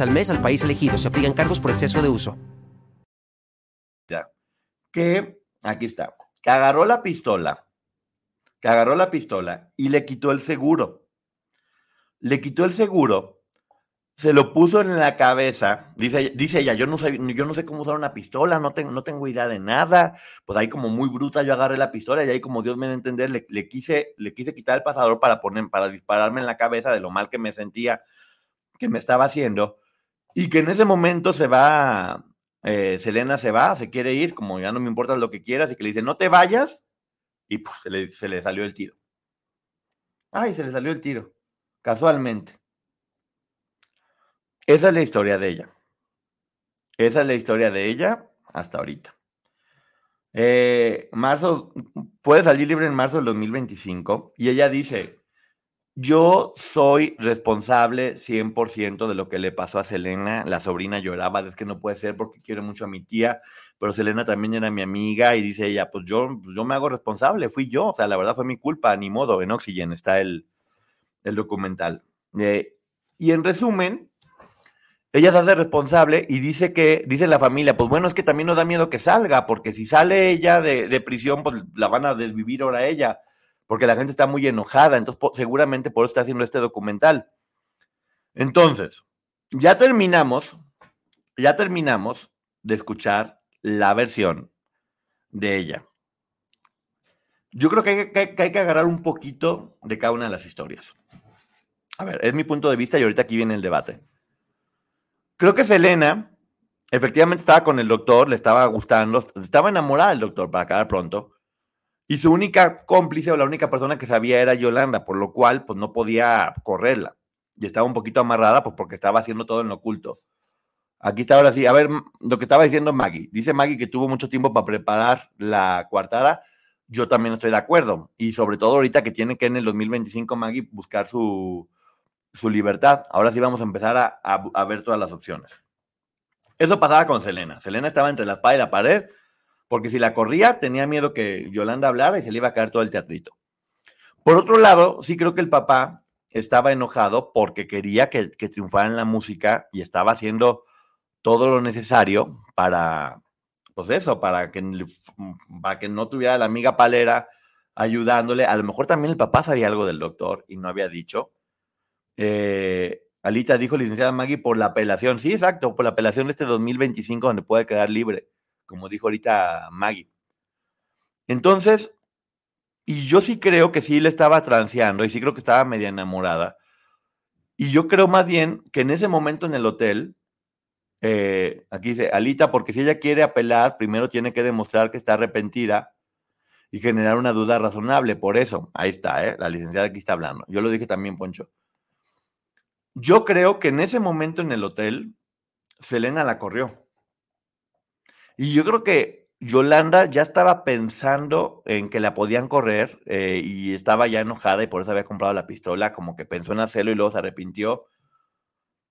al mes al país elegido. Se aplican cargos por exceso de uso. Ya. Que, aquí está, que agarró la pistola, que agarró la pistola y le quitó el seguro. Le quitó el seguro, se lo puso en la cabeza, dice, dice ella, yo no, sé, yo no sé cómo usar una pistola, no tengo, no tengo idea de nada, pues ahí como muy bruta yo agarré la pistola y ahí como Dios me da a entender, le, le, quise, le quise quitar el pasador para, poner, para dispararme en la cabeza de lo mal que me sentía, que me estaba haciendo, y que en ese momento se va eh, Selena se va, se quiere ir, como ya no me importa lo que quieras, y que le dice, no te vayas, y pues, se, le, se le salió el tiro. Ay, se le salió el tiro, casualmente. Esa es la historia de ella. Esa es la historia de ella hasta ahorita. Eh, marzo, puede salir libre en marzo del 2025 y ella dice, yo soy responsable 100% de lo que le pasó a Selena. La sobrina lloraba, es que no puede ser porque quiero mucho a mi tía, pero Selena también era mi amiga y dice ella, pues yo, pues yo me hago responsable, fui yo, o sea, la verdad fue mi culpa, ni modo, en Oxygen está el, el documental. Eh, y en resumen, ella se hace responsable y dice que, dice la familia, pues bueno, es que también nos da miedo que salga, porque si sale ella de, de prisión, pues la van a desvivir ahora ella porque la gente está muy enojada, entonces seguramente por eso está haciendo este documental. Entonces, ya terminamos, ya terminamos de escuchar la versión de ella. Yo creo que hay, que que hay, que agarrar un poquito de cada una de las historias. A ver, es mi punto de vista y ahorita aquí viene el debate. Creo que Selena efectivamente estaba con el doctor, le estaba gustando, estaba enamorada del doctor para acabar pronto, y su única cómplice o la única persona que sabía era Yolanda, por lo cual pues no podía correrla. Y estaba un poquito amarrada pues porque estaba haciendo todo en lo oculto. Aquí está ahora sí. A ver, lo que estaba diciendo Maggie. Dice Maggie que tuvo mucho tiempo para preparar la coartada. Yo también estoy de acuerdo. Y sobre todo ahorita que tiene que en el 2025 Maggie buscar su, su libertad. Ahora sí vamos a empezar a, a, a ver todas las opciones. Eso pasaba con Selena. Selena estaba entre la espada y la pared porque si la corría tenía miedo que Yolanda hablara y se le iba a caer todo el teatrito. Por otro lado, sí creo que el papá estaba enojado porque quería que, que triunfara en la música y estaba haciendo todo lo necesario para, pues eso, para que, para que no tuviera la amiga palera ayudándole. A lo mejor también el papá sabía algo del doctor y no había dicho. Eh, Alita dijo, licenciada Maggie, por la apelación. Sí, exacto, por la apelación de este 2025 donde puede quedar libre, como dijo ahorita Maggie. Entonces, y yo sí creo que sí le estaba transeando y sí creo que estaba media enamorada. Y yo creo más bien que en ese momento en el hotel, eh, aquí dice, Alita, porque si ella quiere apelar, primero tiene que demostrar que está arrepentida y generar una duda razonable. Por eso, ahí está, ¿eh? la licenciada aquí está hablando. Yo lo dije también, Poncho. Yo creo que en ese momento en el hotel, Selena la corrió. Y yo creo que Yolanda ya estaba pensando en que la podían correr eh, y estaba ya enojada y por eso había comprado la pistola, como que pensó en hacerlo y luego se arrepintió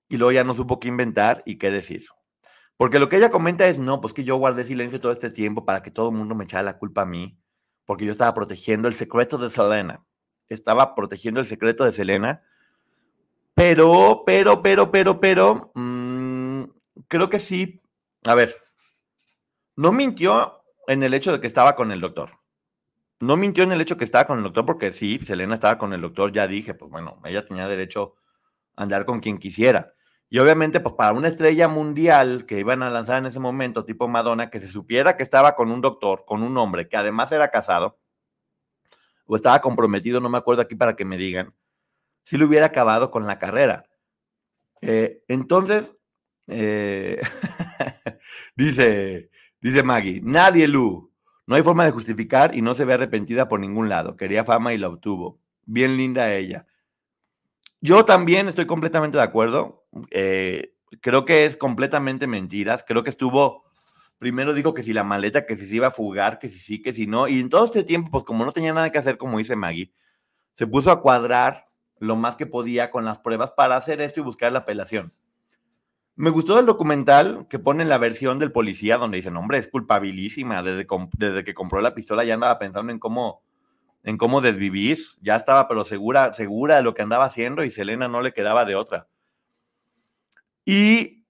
y luego ya no supo qué inventar y qué decir. Porque lo que ella comenta es, no, pues que yo guardé silencio todo este tiempo para que todo el mundo me echara la culpa a mí, porque yo estaba protegiendo el secreto de Selena. Estaba protegiendo el secreto de Selena. Pero, pero, pero, pero, pero, mmm, creo que sí. A ver, no mintió en el hecho de que estaba con el doctor. No mintió en el hecho de que estaba con el doctor, porque sí, Selena estaba con el doctor, ya dije, pues bueno, ella tenía derecho a andar con quien quisiera. Y obviamente, pues para una estrella mundial que iban a lanzar en ese momento, tipo Madonna, que se supiera que estaba con un doctor, con un hombre que además era casado, o estaba comprometido, no me acuerdo aquí para que me digan, si lo hubiera acabado con la carrera. Eh, entonces, eh, dice, dice Maggie, nadie, Lu, no hay forma de justificar y no se ve arrepentida por ningún lado. Quería fama y la obtuvo. Bien linda ella. Yo también estoy completamente de acuerdo. Eh, creo que es completamente mentiras. Creo que estuvo, primero dijo que si la maleta, que si se iba a fugar, que si sí, que si no. Y en todo este tiempo, pues como no tenía nada que hacer, como dice Maggie, se puso a cuadrar lo más que podía con las pruebas para hacer esto y buscar la apelación. Me gustó el documental que pone la versión del policía donde dicen, hombre, es culpabilísima. Desde, desde que compró la pistola ya andaba pensando en cómo en cómo desvivir, ya estaba pero segura, segura de lo que andaba haciendo y Selena no le quedaba de otra. Y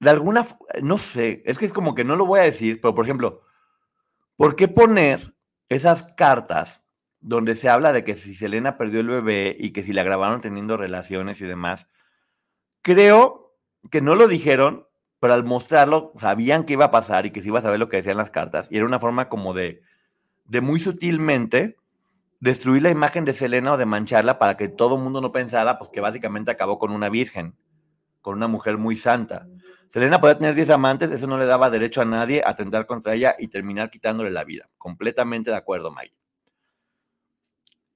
de alguna, no sé, es que es como que no lo voy a decir, pero por ejemplo, ¿por qué poner esas cartas donde se habla de que si Selena perdió el bebé y que si la grabaron teniendo relaciones y demás? Creo que no lo dijeron, pero al mostrarlo sabían que iba a pasar y que se iba a saber lo que decían las cartas y era una forma como de de muy sutilmente destruir la imagen de Selena o de mancharla para que todo el mundo no pensara pues que básicamente acabó con una virgen, con una mujer muy santa. Selena podía tener 10 amantes, eso no le daba derecho a nadie a atentar contra ella y terminar quitándole la vida. Completamente de acuerdo, Mike.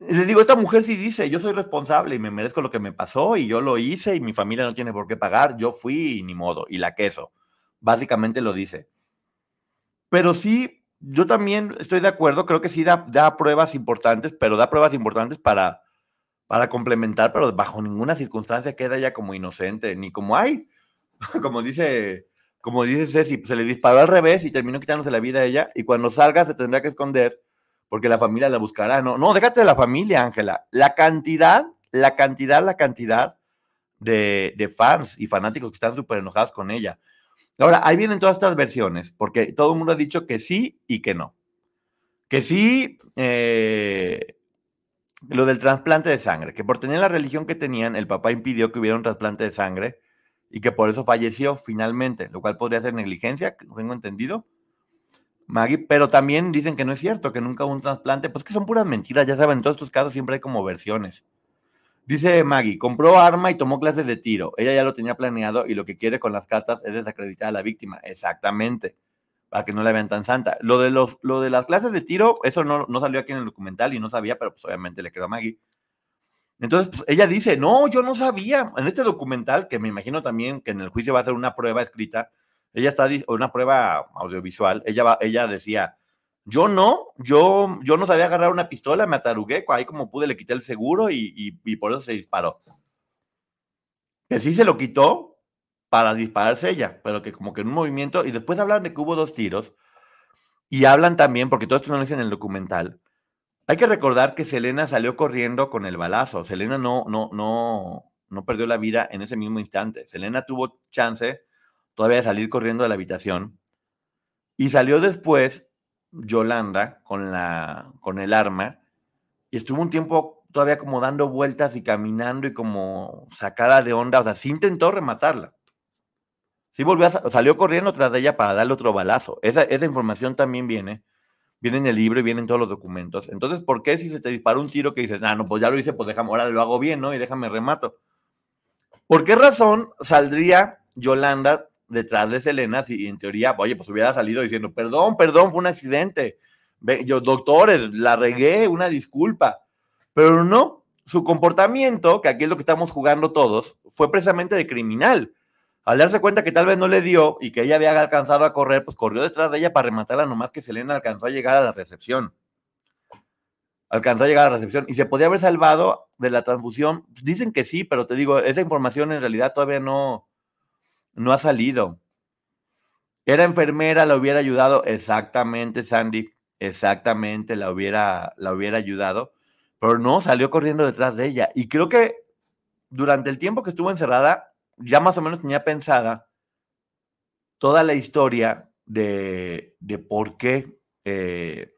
Le digo, esta mujer sí dice, yo soy responsable y me merezco lo que me pasó y yo lo hice y mi familia no tiene por qué pagar, yo fui y ni modo, y la queso. Básicamente lo dice. Pero sí yo también estoy de acuerdo, creo que sí da, da pruebas importantes, pero da pruebas importantes para, para complementar, pero bajo ninguna circunstancia queda ella como inocente, ni como hay, como dice, como dice Ceci, se le disparó al revés y terminó quitándose la vida a ella, y cuando salga se tendrá que esconder porque la familia la buscará. No, no, déjate de la familia, Ángela. La cantidad, la cantidad, la cantidad de, de fans y fanáticos que están súper enojados con ella. Ahora, ahí vienen todas estas versiones, porque todo el mundo ha dicho que sí y que no. Que sí, eh, lo del trasplante de sangre, que por tener la religión que tenían, el papá impidió que hubiera un trasplante de sangre y que por eso falleció finalmente, lo cual podría ser negligencia, tengo entendido. Maggie, pero también dicen que no es cierto, que nunca hubo un trasplante, pues que son puras mentiras, ya saben, en todos estos casos siempre hay como versiones. Dice Maggie, compró arma y tomó clases de tiro. Ella ya lo tenía planeado y lo que quiere con las cartas es desacreditar a la víctima. Exactamente. Para que no la vean tan santa. Lo de, los, lo de las clases de tiro, eso no, no salió aquí en el documental y no sabía, pero pues obviamente le quedó a Maggie. Entonces, pues, ella dice, no, yo no sabía. En este documental, que me imagino también que en el juicio va a ser una prueba escrita, ella está, una prueba audiovisual, ella, ella decía, yo no, yo, yo no sabía agarrar una pistola, me atarugué, ahí como pude le quité el seguro y, por eso se disparó. Que sí se lo quitó para dispararse ella, pero que como que en un movimiento, y después hablan de que hubo dos tiros, y hablan también, porque todo esto no lo dicen en el documental, hay que recordar que Selena salió corriendo con el balazo. Selena no, no, no, no perdió la vida en ese mismo instante. Selena tuvo chance todavía de salir corriendo de la habitación Y salió después Yolanda con, la, con el arma y estuvo un tiempo todavía como dando vueltas y caminando y como sacada de onda. O sea, sí intentó rematarla. Sí volvió a, salió corriendo tras de ella para darle otro balazo. Esa, esa información también viene. Viene en el libro y viene en todos los documentos. Entonces, ¿por qué si se te dispara un tiro que dices, ah, no, pues ya lo hice, pues déjame, ahora lo hago bien, ¿no? Y déjame remato. ¿Por qué razón saldría Yolanda detrás de Selena si en teoría, oye, pues hubiera salido diciendo, perdón, perdón, fue un accidente. Yo, doctores, la regué, una disculpa. Pero no, su comportamiento, que aquí es lo que estamos jugando todos, fue precisamente de criminal. Al darse cuenta que tal vez no le dio y que ella había alcanzado a correr, pues corrió detrás de ella para rematarla, nomás que Selena alcanzó a llegar a la recepción. Alcanzó a llegar a la recepción y se podía haber salvado de la transfusión. Dicen que sí, pero te digo, esa información en realidad todavía no, no ha salido. Era enfermera, la hubiera ayudado. Exactamente, Sandy. Exactamente, la hubiera, la hubiera ayudado. Pero no, salió corriendo detrás de ella. Y creo que durante el tiempo que estuvo encerrada, ya más o menos tenía pensada toda la historia de, de por qué. Eh,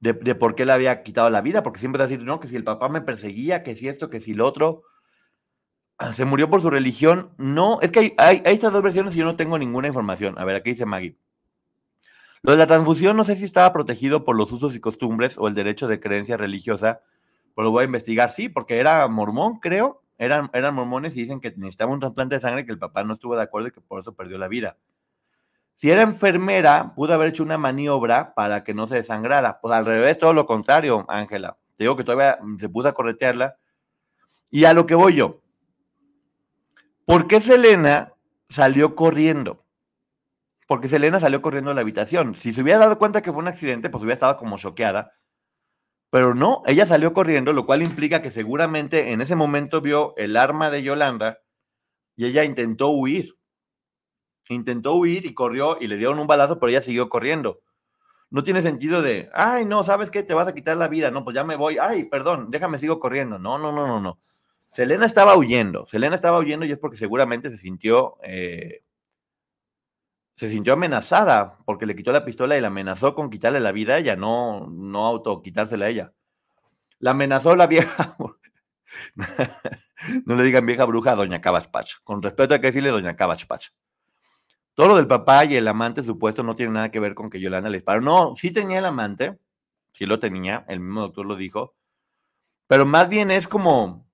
de, por qué le había quitado la vida, porque siempre decir, no, que si el papá me perseguía, que si esto, que si lo otro, se murió por su religión. No, es que hay, estas dos versiones y yo no tengo ninguna información. A ver, aquí dice Maggie. Lo de la transfusión no sé si estaba protegido por los usos y costumbres o el derecho de creencia religiosa, pero lo voy a investigar. Sí, porque era mormón, creo eran, eran mormones y dicen que necesitaba un trasplante de sangre que el papá no estuvo de acuerdo y que por eso perdió la vida. Si era enfermera, pudo haber hecho una maniobra para que no se desangrara. Pues al revés, todo lo contrario, Ángela. Te digo que todavía se puso a corretearla. Y a lo que voy yo. ¿Por qué Selena salió corriendo? Porque Selena salió corriendo a la habitación. Si se hubiera dado cuenta que fue un accidente, pues hubiera estado como choqueada pero no, ella salió corriendo, lo cual implica que seguramente en ese momento vio el arma de Yolanda y ella intentó huir. Intentó huir y corrió y le dieron un balazo, pero ella siguió corriendo. No tiene sentido de, ay, no, ¿sabes qué? Te vas a quitar la vida. No, pues ya me voy. Ay, perdón, déjame, sigo corriendo. No, no, no, no, no. Selena estaba huyendo. Selena estaba huyendo y es porque seguramente se sintió eh, se sintió amenazada porque le quitó la pistola y la amenazó con quitarle la vida a ella, no, no auto quitársela a ella. La amenazó la vieja. no le digan vieja bruja a doña Cabachpach. Con respeto hay que decirle doña Cabachpach. Todo lo del papá y el amante supuesto no tiene nada que ver con que Yolanda le disparó. No, sí tenía el amante, sí lo tenía, el mismo doctor lo dijo, pero más bien es como,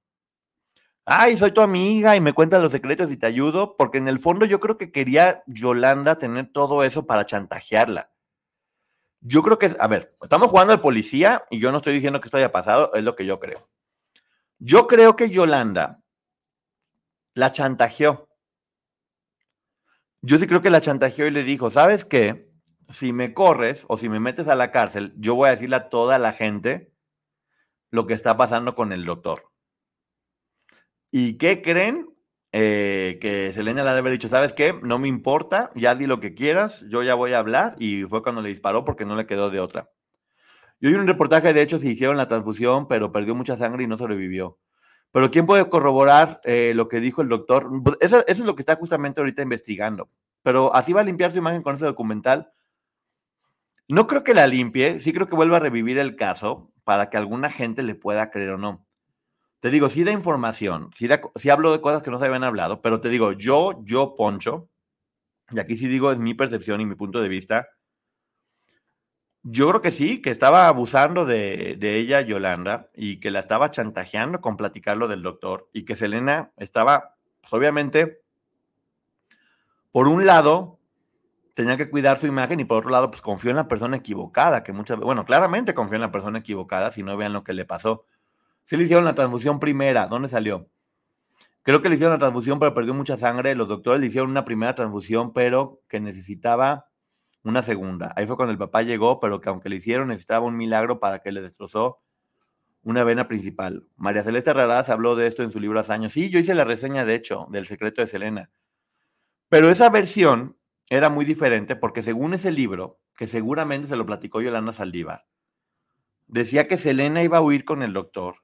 ay, soy tu amiga y me cuentas los secretos y te ayudo, porque en el fondo yo creo que quería Yolanda tener todo eso para chantajearla. Yo creo que a ver, estamos jugando al policía y yo no estoy diciendo que esto haya pasado, es lo que yo creo. Yo creo que Yolanda la chantajeó. Yo sí creo que la chantajeó y le dijo, ¿sabes qué? Si me corres o si me metes a la cárcel, yo voy a decirle a toda la gente lo que está pasando con el doctor. ¿Y qué creen? Eh, que Selena le debe haber dicho, ¿sabes qué? No me importa, ya di lo que quieras, yo ya voy a hablar. Y fue cuando le disparó porque no le quedó de otra. Yo vi un reportaje, de hecho, se hicieron la transfusión, pero perdió mucha sangre y no sobrevivió. Pero ¿quién puede corroborar eh, lo que dijo el doctor? Eso, eso, es lo que está justamente ahorita investigando. Pero así va a limpiar su imagen con ese documental. No creo que la limpie, sí creo que vuelva a revivir el caso para que alguna gente le pueda creer o no. Te digo, sí da información, sí, hablo de cosas que no se habían hablado, pero te digo, yo, yo, Poncho, y aquí sí digo, es mi percepción y mi punto de vista, yo creo que sí, que estaba abusando de, ella, Yolanda, y que la estaba chantajeando con platicarlo del doctor, y que Selena estaba, pues obviamente, por un lado, tenía que cuidar su imagen, y por otro lado, pues confió en la persona equivocada, que muchas veces, bueno, claramente confió en la persona equivocada, si no vean lo que le pasó. Sí le hicieron la transfusión primera. ¿Dónde salió? Creo que le hicieron la transfusión, pero perdió mucha sangre. Los doctores le hicieron una primera transfusión, pero que necesitaba una segunda. Ahí fue cuando el papá llegó, pero que aunque le hicieron, necesitaba un milagro para que le destrozó una vena principal. María Celeste Raraz habló de esto en su libro hace años. Sí, yo hice la reseña, de hecho, del secreto de Selena. Pero esa versión era muy diferente porque según ese libro, que seguramente se lo platicó Yolanda Saldívar, decía que Selena iba a huir con el doctor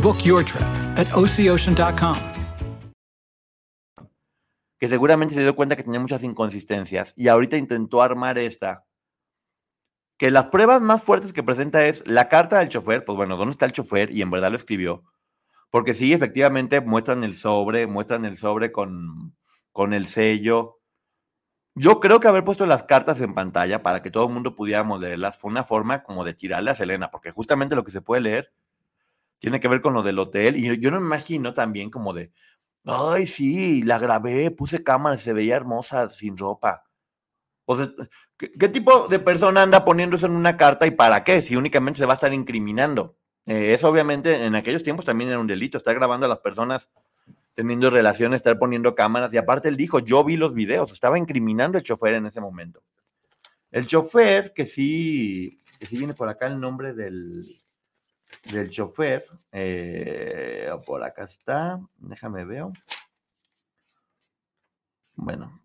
Book your trip at oceocean.com. Que seguramente se dio cuenta que tenía muchas inconsistencias y ahorita intentó armar esta. Que las pruebas más fuertes que presenta es la carta del chofer, pues bueno, ¿dónde está el chofer? Y en verdad lo escribió. Porque sí, efectivamente muestran el sobre, muestran el sobre con, con el sello. Yo creo que haber puesto las cartas en pantalla para que todo el mundo pudiéramos leerlas fue una forma como de tirarle a Selena, porque justamente lo que se puede leer tiene que ver con lo del hotel. Y yo no me imagino también como de, ay, sí, la grabé, puse cámara, se veía hermosa sin ropa. O sea, ¿qué, tipo de persona anda poniendo eso en una carta y para qué? Si únicamente se va a estar incriminando. Eh, eso obviamente en aquellos tiempos también era un delito, estar grabando a las personas teniendo relaciones, estar poniendo cámaras. Y aparte él dijo, yo vi los videos, estaba incriminando el chofer en ese momento. El chofer, que sí, que sí viene por acá el nombre del, del chofer, eh, por acá está, déjame veo. Bueno,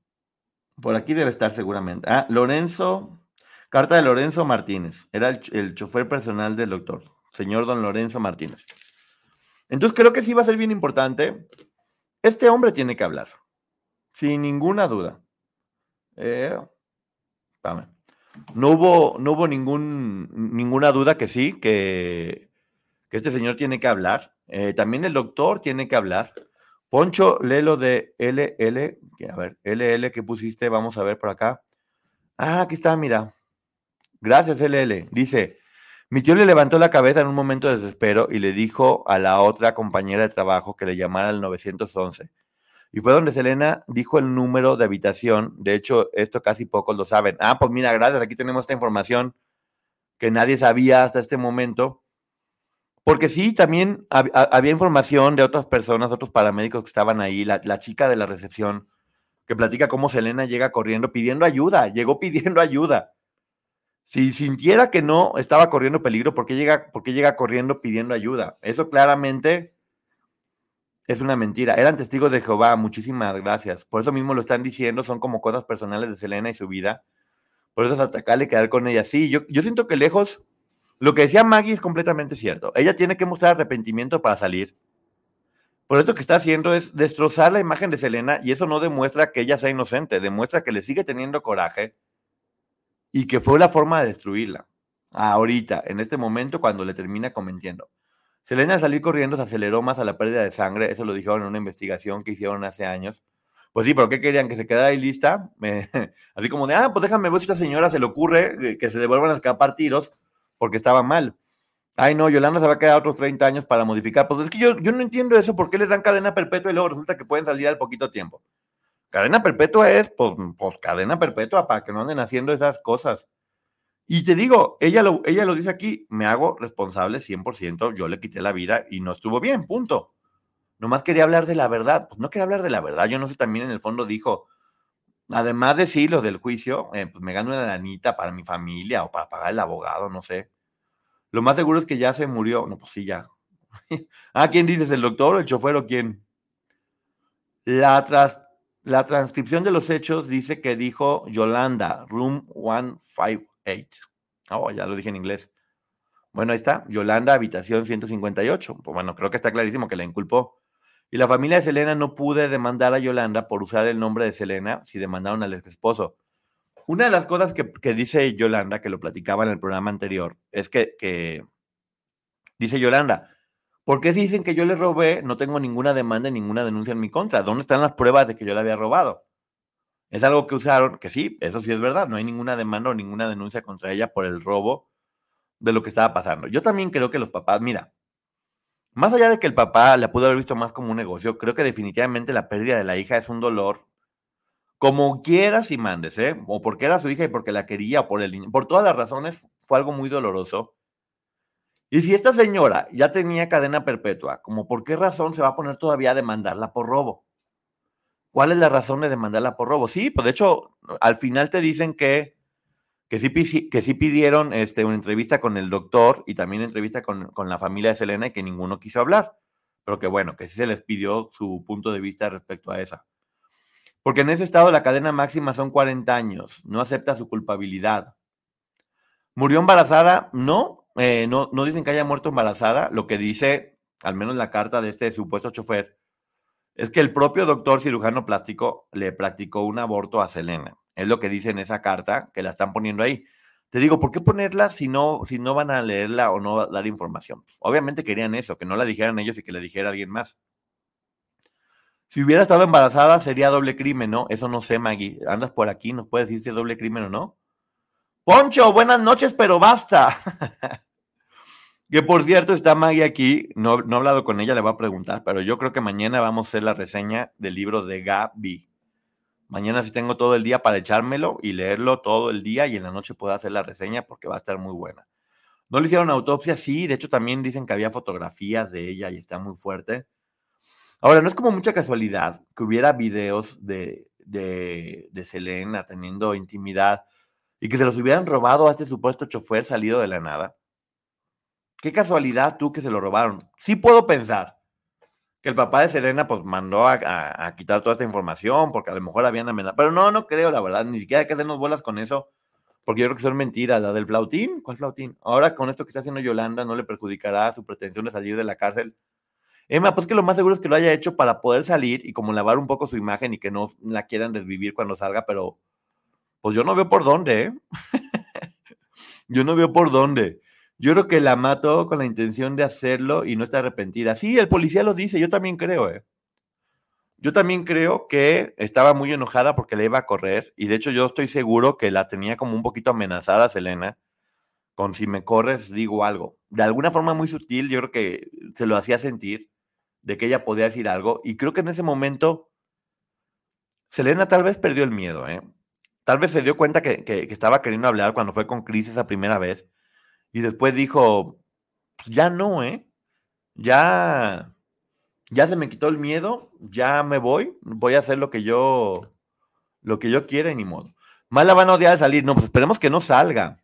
por aquí debe estar seguramente. Ah, Lorenzo, carta de Lorenzo Martínez, era el, chofer personal del doctor señor don Lorenzo Martínez. Entonces creo que sí va a ser bien importante. Este hombre tiene que hablar, sin ninguna duda. Eh, no hubo, no hubo ningún, ninguna duda que sí, que, que este señor tiene que hablar. Eh, también el doctor tiene que hablar. Poncho, lo de LL, a ver, LL que pusiste, vamos a ver por acá. Ah, aquí está, mira. Gracias, LL. Dice, mi tío le levantó la cabeza en un momento de desespero y le dijo a la otra compañera de trabajo que le llamara al 911. Y fue donde Selena dijo el número de habitación. De hecho, esto casi pocos lo saben. Ah, pues mira, gracias. Aquí tenemos esta información que nadie sabía hasta este momento. Porque sí, también había información de otras personas, otros paramédicos que estaban ahí. La, chica de la recepción que platica cómo Selena llega corriendo pidiendo ayuda. Llegó pidiendo ayuda. Si sintiera que no estaba corriendo peligro, ¿por qué llega, por qué llega corriendo pidiendo ayuda? Eso claramente es una mentira. Eran testigos de Jehová, muchísimas gracias. Por eso mismo lo están diciendo, son como cosas personales de Selena y su vida. Por eso es atacarle y quedar con ella. Sí, yo, yo siento que lejos, lo que decía Maggie es completamente cierto. Ella tiene que mostrar arrepentimiento para salir. Por eso que está haciendo es destrozar la imagen de Selena y eso no demuestra que ella sea inocente, demuestra que le sigue teniendo coraje y que fue la forma de destruirla. Ahorita, en este momento, cuando le termina cometiendo. Selena al salir corriendo se aceleró más a la pérdida de sangre, eso lo dijeron en una investigación que hicieron hace años. Pues sí, pero ¿qué querían? ¿Que se quedara ahí lista? así como de, ah, pues déjame ver si esta señora se le ocurre que se le vuelvan a escapar tiros porque estaba mal. Ay, no, Yolanda se va a quedar otros 30 años para modificar. Pues es que yo, yo no entiendo eso, ¿por qué les dan cadena perpetua y luego resulta que pueden salir al poquito tiempo? Cadena perpetua es, pues, pues, cadena perpetua para que no anden haciendo esas cosas. Y te digo, ella lo, ella lo dice aquí, me hago responsable 100%, yo le quité la vida y no estuvo bien, punto. Nomás quería hablar de la verdad, pues no quería hablar de la verdad, yo no sé, también en el fondo dijo, además de sí, lo del juicio, eh, pues me gano una lanita para mi familia o para pagar el abogado, no sé. Lo más seguro es que ya se murió, no, pues sí, ya. ah, ¿quién dices? ¿El doctor o el chofer o quién? La tras la transcripción de los hechos dice que dijo Yolanda, room 158. Oh, ya lo dije en inglés. Bueno, ahí está, Yolanda, habitación 158. Pues bueno, creo que está clarísimo que la inculpó. Y la familia de Selena no pude demandar a Yolanda por usar el nombre de Selena si demandaron al ex esposo. Una de las cosas que, dice Yolanda, que lo platicaba en el programa anterior, es que, dice Yolanda, ¿Por qué si dicen que yo le robé, no tengo ninguna demanda, ninguna denuncia en mi contra? ¿Dónde están las pruebas de que yo le había robado? Es algo que usaron, que sí, eso sí es verdad, no hay ninguna demanda o ninguna denuncia contra ella por el robo de lo que estaba pasando. Yo también creo que los papás, mira, más allá de que el papá la pudo haber visto más como un negocio, creo que definitivamente la pérdida de la hija es un dolor, como quieras y mandes, ¿eh? O porque era su hija y porque la quería, por el por todas las razones, fue algo muy doloroso. Y si esta señora ya tenía cadena perpetua, ¿como por qué razón se va a poner todavía a demandarla por robo? ¿Cuál es la razón de demandarla por robo? Sí, pues de hecho, al final te dicen que, que, sí, pidieron este, una entrevista con el doctor y también entrevista con, con la familia de Selena y que ninguno quiso hablar. Pero que bueno, que sí se les pidió su punto de vista respecto a esa. Porque en ese estado la cadena máxima son 40 años, no acepta su culpabilidad. ¿Murió embarazada? No, eh, no, no dicen que haya muerto embarazada. Lo que dice, al menos la carta de este supuesto chofer, es que el propio doctor cirujano plástico le practicó un aborto a Selena. Es lo que dice en esa carta que la están poniendo ahí. Te digo, ¿por qué ponerla si no, si no van a leerla o no dar información? Obviamente querían eso, que no la dijeran ellos y que le dijera alguien más. Si hubiera estado embarazada sería doble crimen, ¿no? Eso no sé, Maggie. Andas por aquí, ¿nos puedes decir si es doble crimen o no? Poncho, buenas noches, pero basta. Que por cierto, está Maggie aquí, no, no he hablado con ella, le voy a preguntar, pero yo creo que mañana vamos a hacer la reseña del libro de Gaby. Mañana sí tengo todo el día para echármelo y leerlo todo el día y en la noche puedo hacer la reseña porque va a estar muy buena. ¿No le hicieron autopsia? Sí, de hecho también dicen que había fotografías de ella y está muy fuerte. Ahora, no es como mucha casualidad que hubiera videos de, de, Selena teniendo intimidad y que se los hubieran robado a este supuesto chofer salido de la nada. Qué casualidad tú que se lo robaron. Sí puedo pensar que el papá de Selena pues mandó a, quitar toda esta información porque a lo mejor habían amenazado. Pero no, no creo, la verdad. Ni siquiera hay que hacernos bolas con eso porque yo creo que son mentiras. La del flautín, ¿cuál flautín? Ahora con esto que está haciendo Yolanda no le perjudicará su pretensión de salir de la cárcel. Emma, pues que lo más seguro es que lo haya hecho para poder salir y como lavar un poco su imagen y que no la quieran desvivir cuando salga, pero pues yo no veo por dónde, ¿eh? yo no veo por dónde. Yo creo que la mató con la intención de hacerlo y no está arrepentida. Sí, el policía lo dice, yo también creo, ¿eh? Yo también creo que estaba muy enojada porque le iba a correr y de hecho yo estoy seguro que la tenía como un poquito amenazada Selena con si me corres digo algo. De alguna forma muy sutil yo creo que se lo hacía sentir de que ella podía decir algo y creo que en ese momento Selena tal vez perdió el miedo, ¿eh? Tal vez se dio cuenta que, que estaba queriendo hablar cuando fue con Chris esa primera vez y después dijo, pues, ya no, ¿eh? Ya, ya se me quitó el miedo, ya me voy, voy a hacer lo que yo, lo que yo quiera, ni modo. Más la van a odiar salir, no, pues esperemos que no salga.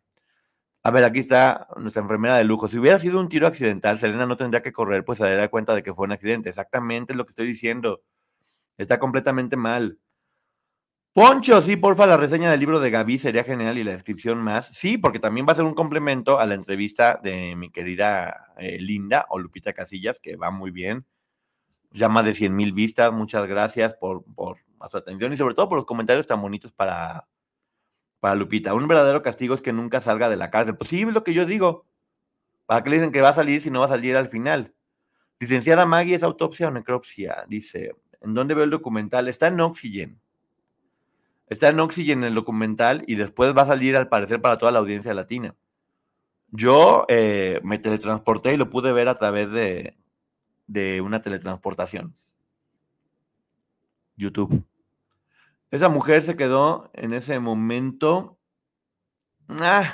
A ver, aquí está nuestra enfermera de lujo. Si hubiera sido un tiro accidental, Selena no tendría que correr, pues se daría cuenta de que fue un accidente. Exactamente lo que estoy diciendo. Está completamente mal. Poncho, sí, porfa, la reseña del libro de Gaby sería genial y la descripción más. Sí, porque también va a ser un complemento a la entrevista de mi querida eh, Linda o Lupita Casillas, que va muy bien. Ya más de 100 mil vistas. Muchas gracias por, por su atención y sobre todo por los comentarios tan bonitos para, para Lupita. Un verdadero castigo es que nunca salga de la cárcel. Pues sí, es lo que yo digo. ¿Para qué le dicen que va a salir si no va a salir al final? Licenciada Maggie, ¿es autopsia o necropsia? Dice, ¿en dónde veo el documental? Está en Oxygen. Está en Oxygen en el documental y después va a salir al parecer para toda la audiencia latina. Yo eh, me teletransporté y lo pude ver a través de, de una teletransportación. YouTube. Esa mujer se quedó en ese momento. Ah,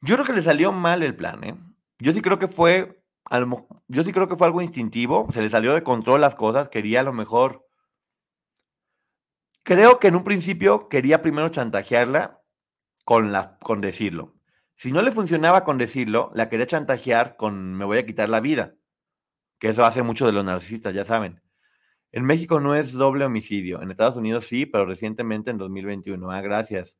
yo creo que le salió mal el plan, ¿eh? Yo sí creo que fue. Yo sí creo que fue algo instintivo. Se le salió de control las cosas. Quería a lo mejor Creo que en un principio quería primero chantajearla con, la, con decirlo. Si no le funcionaba con decirlo, la quería chantajear con me voy a quitar la vida. Que eso hace mucho de los narcisistas, ya saben. En México no es doble homicidio. En Estados Unidos sí, pero recientemente en 2021. Ah, gracias.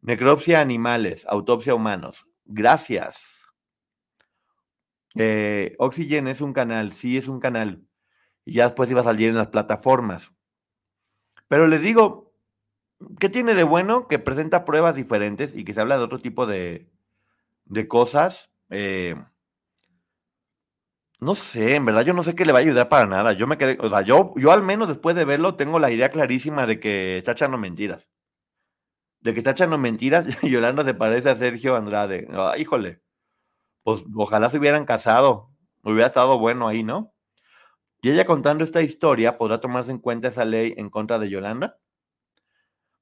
Necropsia animales, autopsia humanos. Gracias. Eh, Oxygen es un canal, sí es un canal. Y ya después iba a salir en las plataformas. Pero les digo, ¿qué tiene de bueno? Que presenta pruebas diferentes y que se habla de otro tipo de, de cosas. Eh, no sé, en verdad yo no sé qué le va a ayudar para nada. Yo me quedé, o sea, yo, yo al menos después de verlo tengo la idea clarísima de que está echando mentiras. De que está echando mentiras y Yolanda se parece a Sergio Andrade. Ah, híjole, pues ojalá se hubieran casado. Hubiera estado bueno ahí, ¿no? Y ella contando esta historia, ¿podrá tomarse en cuenta esa ley en contra de Yolanda?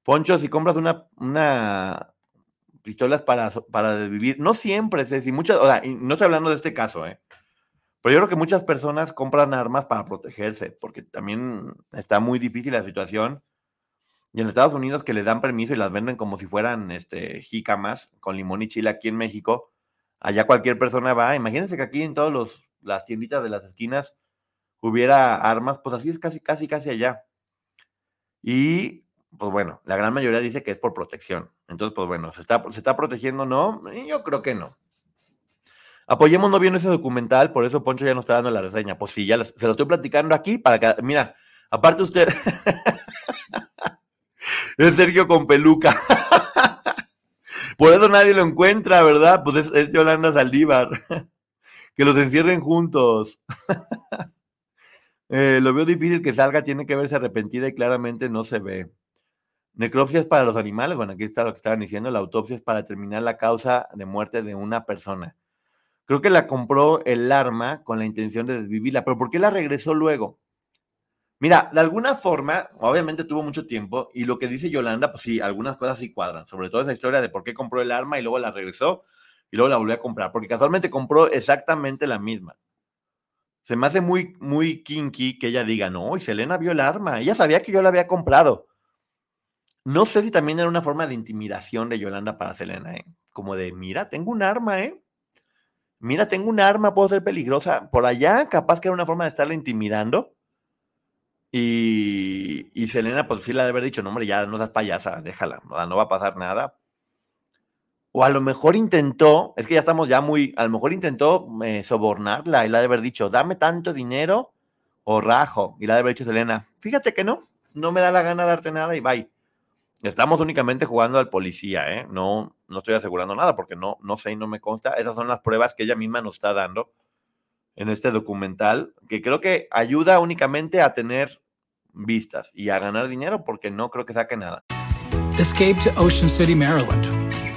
Poncho, si compras una, una pistolas para, para vivir, no siempre, Ceci, muchas, o sea, no estoy hablando de este caso, ¿eh? Pero yo creo que muchas personas compran armas para protegerse, porque también está muy difícil la situación. Y en Estados Unidos que le dan permiso y las venden como si fueran este, jícamas con limón y chile aquí en México, allá cualquier persona va. Imagínense que aquí en todas las tienditas de las esquinas hubiera armas, pues así es casi, casi, casi allá. Y pues bueno, la gran mayoría dice que es por protección. Entonces, pues bueno, ¿se está, se está protegiendo? No, yo creo que no. Apoyemos no viendo ese documental, por eso Poncho ya nos está dando la reseña. Pues sí, ya se lo estoy platicando aquí para que, mira, aparte usted, es Sergio con peluca. por eso nadie lo encuentra, ¿verdad? Pues es, es Yolanda Saldívar. que los encierren juntos. Eh, lo veo difícil que salga, tiene que verse arrepentida y claramente no se ve. Necropsia es para los animales, bueno, aquí está lo que estaban diciendo, la autopsia es para determinar la causa de muerte de una persona. Creo que la compró el arma con la intención de desvivirla, pero ¿por qué la regresó luego? Mira, de alguna forma, obviamente tuvo mucho tiempo y lo que dice Yolanda, pues sí, algunas cosas sí cuadran, sobre todo esa historia de por qué compró el arma y luego la regresó y luego la volvió a comprar, porque casualmente compró exactamente la misma. Se me hace muy, muy kinky que ella diga, no, y Selena vio el arma, ella sabía que yo la había comprado. No sé si también era una forma de intimidación de Yolanda para Selena, ¿eh? Como de, mira, tengo un arma, ¿eh? Mira, tengo un arma, puedo ser peligrosa. Por allá, capaz que era una forma de estarla intimidando. Y, y Selena, pues sí le ha de haber dicho, no, hombre, ya no seas payasa, déjala, no va a pasar nada. O a lo mejor intentó, es que ya estamos ya muy, a lo mejor intentó eh, sobornarla y la de haber dicho, dame tanto dinero o rajo. Y la de haber dicho Selena, fíjate que no, no me da la gana darte nada y bye. Estamos únicamente jugando al policía, ¿eh? No, no estoy asegurando nada porque no, no sé y no me consta. Esas son las pruebas que ella misma nos está dando en este documental, que creo que ayuda únicamente a tener vistas y a ganar dinero porque no creo que saque nada. Escape to Ocean City, Maryland.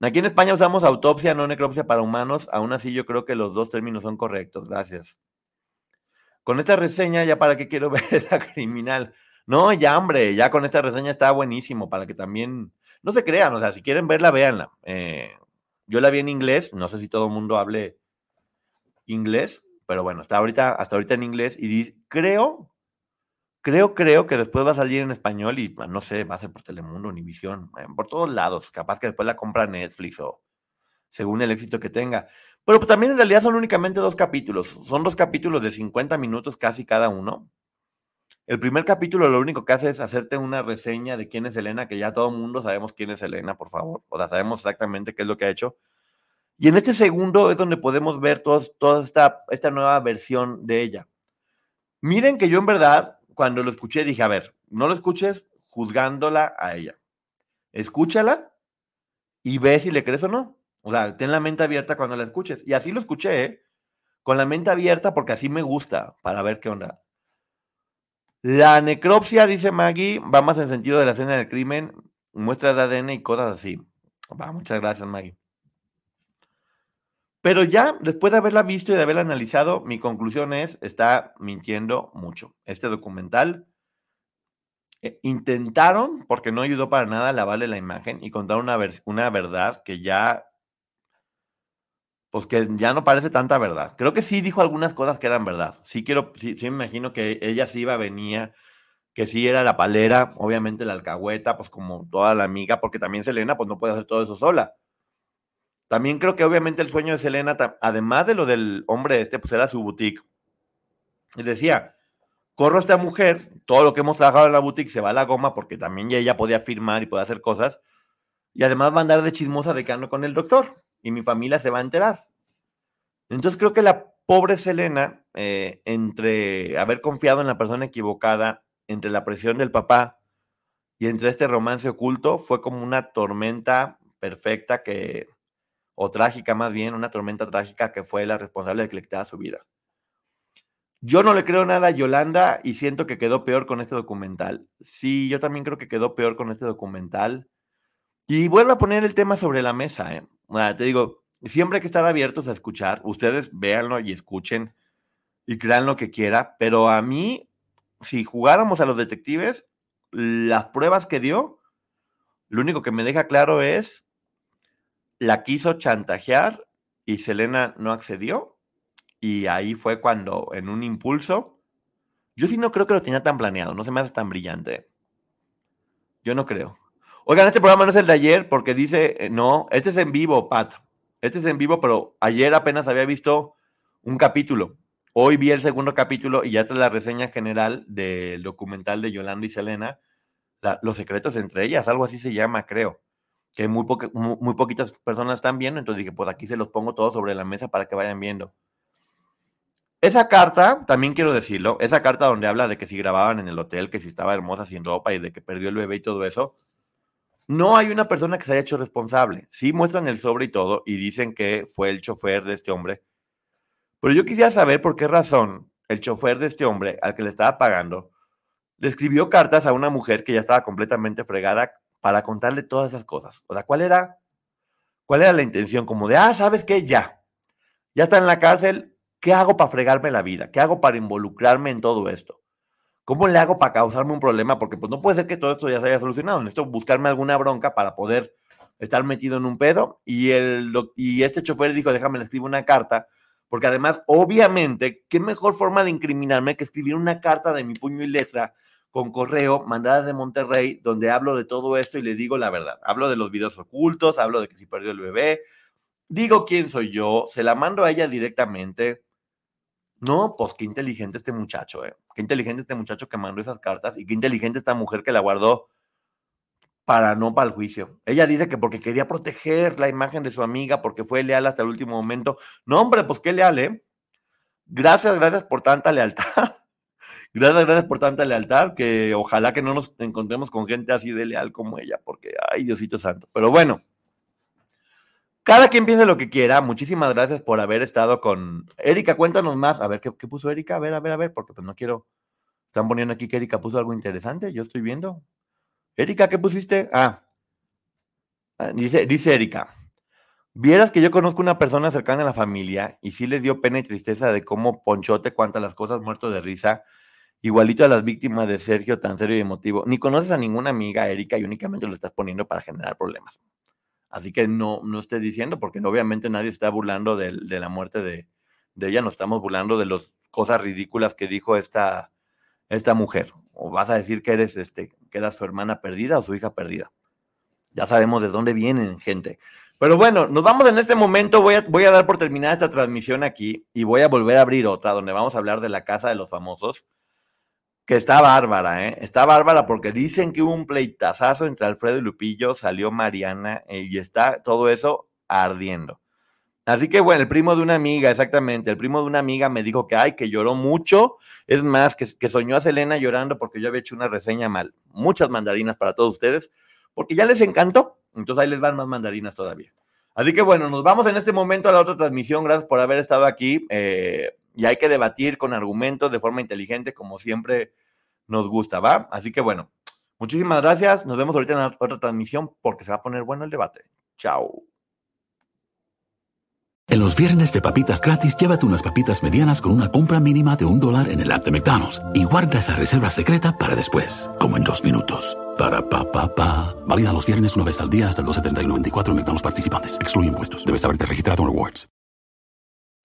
Aquí en España usamos autopsia, no necropsia para humanos. Aún así, yo creo que los dos términos son correctos. Gracias. Con esta reseña, ya para qué quiero ver esa criminal. No, ya, hombre, ya con esta reseña está buenísimo para que también no se crean. O sea, si quieren verla, véanla. Eh, yo la vi en inglés. No sé si todo el mundo hable inglés, pero bueno, está ahorita, hasta ahorita en inglés. Y creo Creo, creo que después va a salir en español y no sé, va a ser por Telemundo, Univisión, eh, por todos lados. Capaz que después la compra Netflix o según el éxito que tenga. Pero pues, también en realidad son únicamente dos capítulos. Son dos capítulos de 50 minutos casi cada uno. El primer capítulo lo único que hace es hacerte una reseña de quién es Elena, que ya todo el mundo sabemos quién es Elena, por favor. O sea, sabemos exactamente qué es lo que ha hecho. Y en este segundo es donde podemos ver toda esta, esta nueva versión de ella. Miren que yo en verdad cuando lo escuché dije, a ver, no lo escuches juzgándola a ella. Escúchala y ve si le crees o no. O sea, ten la mente abierta cuando la escuches. Y así lo escuché, ¿eh? con la mente abierta porque así me gusta, para ver qué onda. La necropsia, dice Maggie, va más en sentido de la escena del crimen, muestra de ADN y cosas así. Va, muchas gracias, Maggie. Pero ya, después de haberla visto y de haberla analizado, mi conclusión es, está mintiendo mucho. Este documental eh, intentaron, porque no ayudó para nada lavarle la imagen y contar una, una verdad que ya, pues que ya no parece tanta verdad. Creo que sí dijo algunas cosas que eran verdad. Sí quiero, sí, sí me imagino que ella sí iba, venía, que sí era la palera, obviamente la alcahueta, pues como toda la amiga, porque también Selena, pues no puede hacer todo eso sola. También creo que obviamente el sueño de Selena, además de lo del hombre este, pues era su boutique. Y decía, corro a esta mujer, todo lo que hemos trabajado en la boutique se va a la goma porque también ella podía firmar y podía hacer cosas. Y además va a andar de chismosa de que con el doctor y mi familia se va a enterar. Entonces creo que la pobre Selena, eh, entre haber confiado en la persona equivocada, entre la presión del papá y entre este romance oculto, fue como una tormenta perfecta que o trágica más bien, una tormenta trágica que fue la responsable de que le quitara su vida. Yo no le creo nada a Yolanda y siento que quedó peor con este documental. Sí, yo también creo que quedó peor con este documental. Y vuelvo a poner el tema sobre la mesa. ¿eh? te digo, siempre hay que estar abiertos a escuchar. Ustedes véanlo y escuchen y crean lo que quiera. Pero a mí, si jugáramos a los detectives, las pruebas que dio, lo único que me deja claro es, la quiso chantajear y Selena no accedió. Y ahí fue cuando, en un impulso, yo sí no creo que lo tenía tan planeado, no se me hace tan brillante. Yo no creo. Oigan, este programa no es el de ayer porque dice, eh, no, este es en vivo, Pat. Este es en vivo, pero ayer apenas había visto un capítulo. Hoy vi el segundo capítulo y ya está la reseña general del documental de Yolanda y Selena, Los secretos entre ellas, algo así se llama, creo que muy, muy, poquitas personas están viendo, entonces dije, pues aquí se los pongo todos sobre la mesa para que vayan viendo. Esa carta, también quiero decirlo, esa carta donde habla de que si grababan en el hotel, que si estaba hermosa sin ropa y de que perdió el bebé y todo eso, no hay una persona que se haya hecho responsable. Sí muestran el sobre y todo y dicen que fue el chofer de este hombre. Pero yo quisiera saber por qué razón el chofer de este hombre, al que le estaba pagando, le escribió cartas a una mujer que ya estaba completamente fregada para contarle todas esas cosas. O sea, ¿cuál era, cuál era la intención? Como de, ah, ¿sabes qué? Ya. Ya está en la cárcel. ¿Qué hago para fregarme la vida? ¿Qué hago para involucrarme en todo esto? ¿Cómo le hago para causarme un problema? Porque pues no puede ser que todo esto ya se haya solucionado. Necesito buscarme alguna bronca para poder estar metido en un pedo. Y, el, y este chofer dijo, déjame le escribo una carta. Porque además, obviamente, ¿qué mejor forma de incriminarme que escribir una carta de mi puño y letra con correo mandada de Monterrey, donde hablo de todo esto y le digo la verdad. Hablo de los videos ocultos, hablo de que si perdió el bebé, digo quién soy yo, se la mando a ella directamente. No, pues qué inteligente este muchacho, ¿eh? Qué inteligente este muchacho que mandó esas cartas y qué inteligente esta mujer que la guardó para no para el juicio. Ella dice que porque quería proteger la imagen de su amiga, porque fue leal hasta el último momento. No, hombre, pues qué leal, ¿eh? Gracias, gracias por tanta lealtad. Gracias, gracias por tanta lealtad, que ojalá que no nos encontremos con gente así de leal como ella, porque, ay, Diosito Santo. Pero bueno, cada quien piense lo que quiera. Muchísimas gracias por haber estado con Erika. Cuéntanos más. A ver, ¿qué, puso Erika? A ver, a ver, a ver, porque pues no quiero. Están poniendo aquí que Erika puso algo interesante. Yo estoy viendo. Erika, ¿qué pusiste? Ah, ah dice, dice Erika. Vieras que yo conozco una persona cercana a la familia y sí les dio pena y tristeza de cómo Ponchote cuenta las cosas muerto de risa igualito a las víctimas de Sergio, tan serio y emotivo. Ni conoces a ninguna amiga, Erika, y únicamente lo estás poniendo para generar problemas. Así que no, no estés diciendo, porque obviamente nadie está burlando de, la muerte de, ella, no estamos burlando de las cosas ridículas que dijo esta, esta mujer. O vas a decir que eres este, que era su hermana perdida o su hija perdida. Ya sabemos de dónde vienen, gente. Pero bueno, nos vamos en este momento. Voy a, voy a dar por terminada esta transmisión aquí y voy a volver a abrir otra donde vamos a hablar de la casa de los famosos que está bárbara, ¿eh? Está bárbara porque dicen que hubo un pleitazazo entre Alfredo y Lupillo, salió Mariana eh, y está todo eso ardiendo. Así que bueno, el primo de una amiga, exactamente, el primo de una amiga me dijo que, ay, que lloró mucho, es más, que, que soñó a Selena llorando porque yo había hecho una reseña mal. Muchas mandarinas para todos ustedes, porque ya les encantó, entonces ahí les van más mandarinas todavía. Así que bueno, nos vamos en este momento a la otra transmisión, gracias por haber estado aquí. Eh, y hay que debatir con argumentos de forma inteligente, como siempre nos gusta, ¿va? Así que bueno, muchísimas gracias. Nos vemos ahorita en otra transmisión porque se va a poner bueno el debate. Chao. En los viernes de papitas gratis, llévate unas papitas medianas con una compra mínima de un dólar en el app de McDonald's y guarda esa reserva secreta para después, como en dos minutos. Para pa pa pa. Válida los viernes una vez al día hasta el 12.70 y 94 en McDonald's participantes. Excluye impuestos. Debes haberte registrado en Rewards.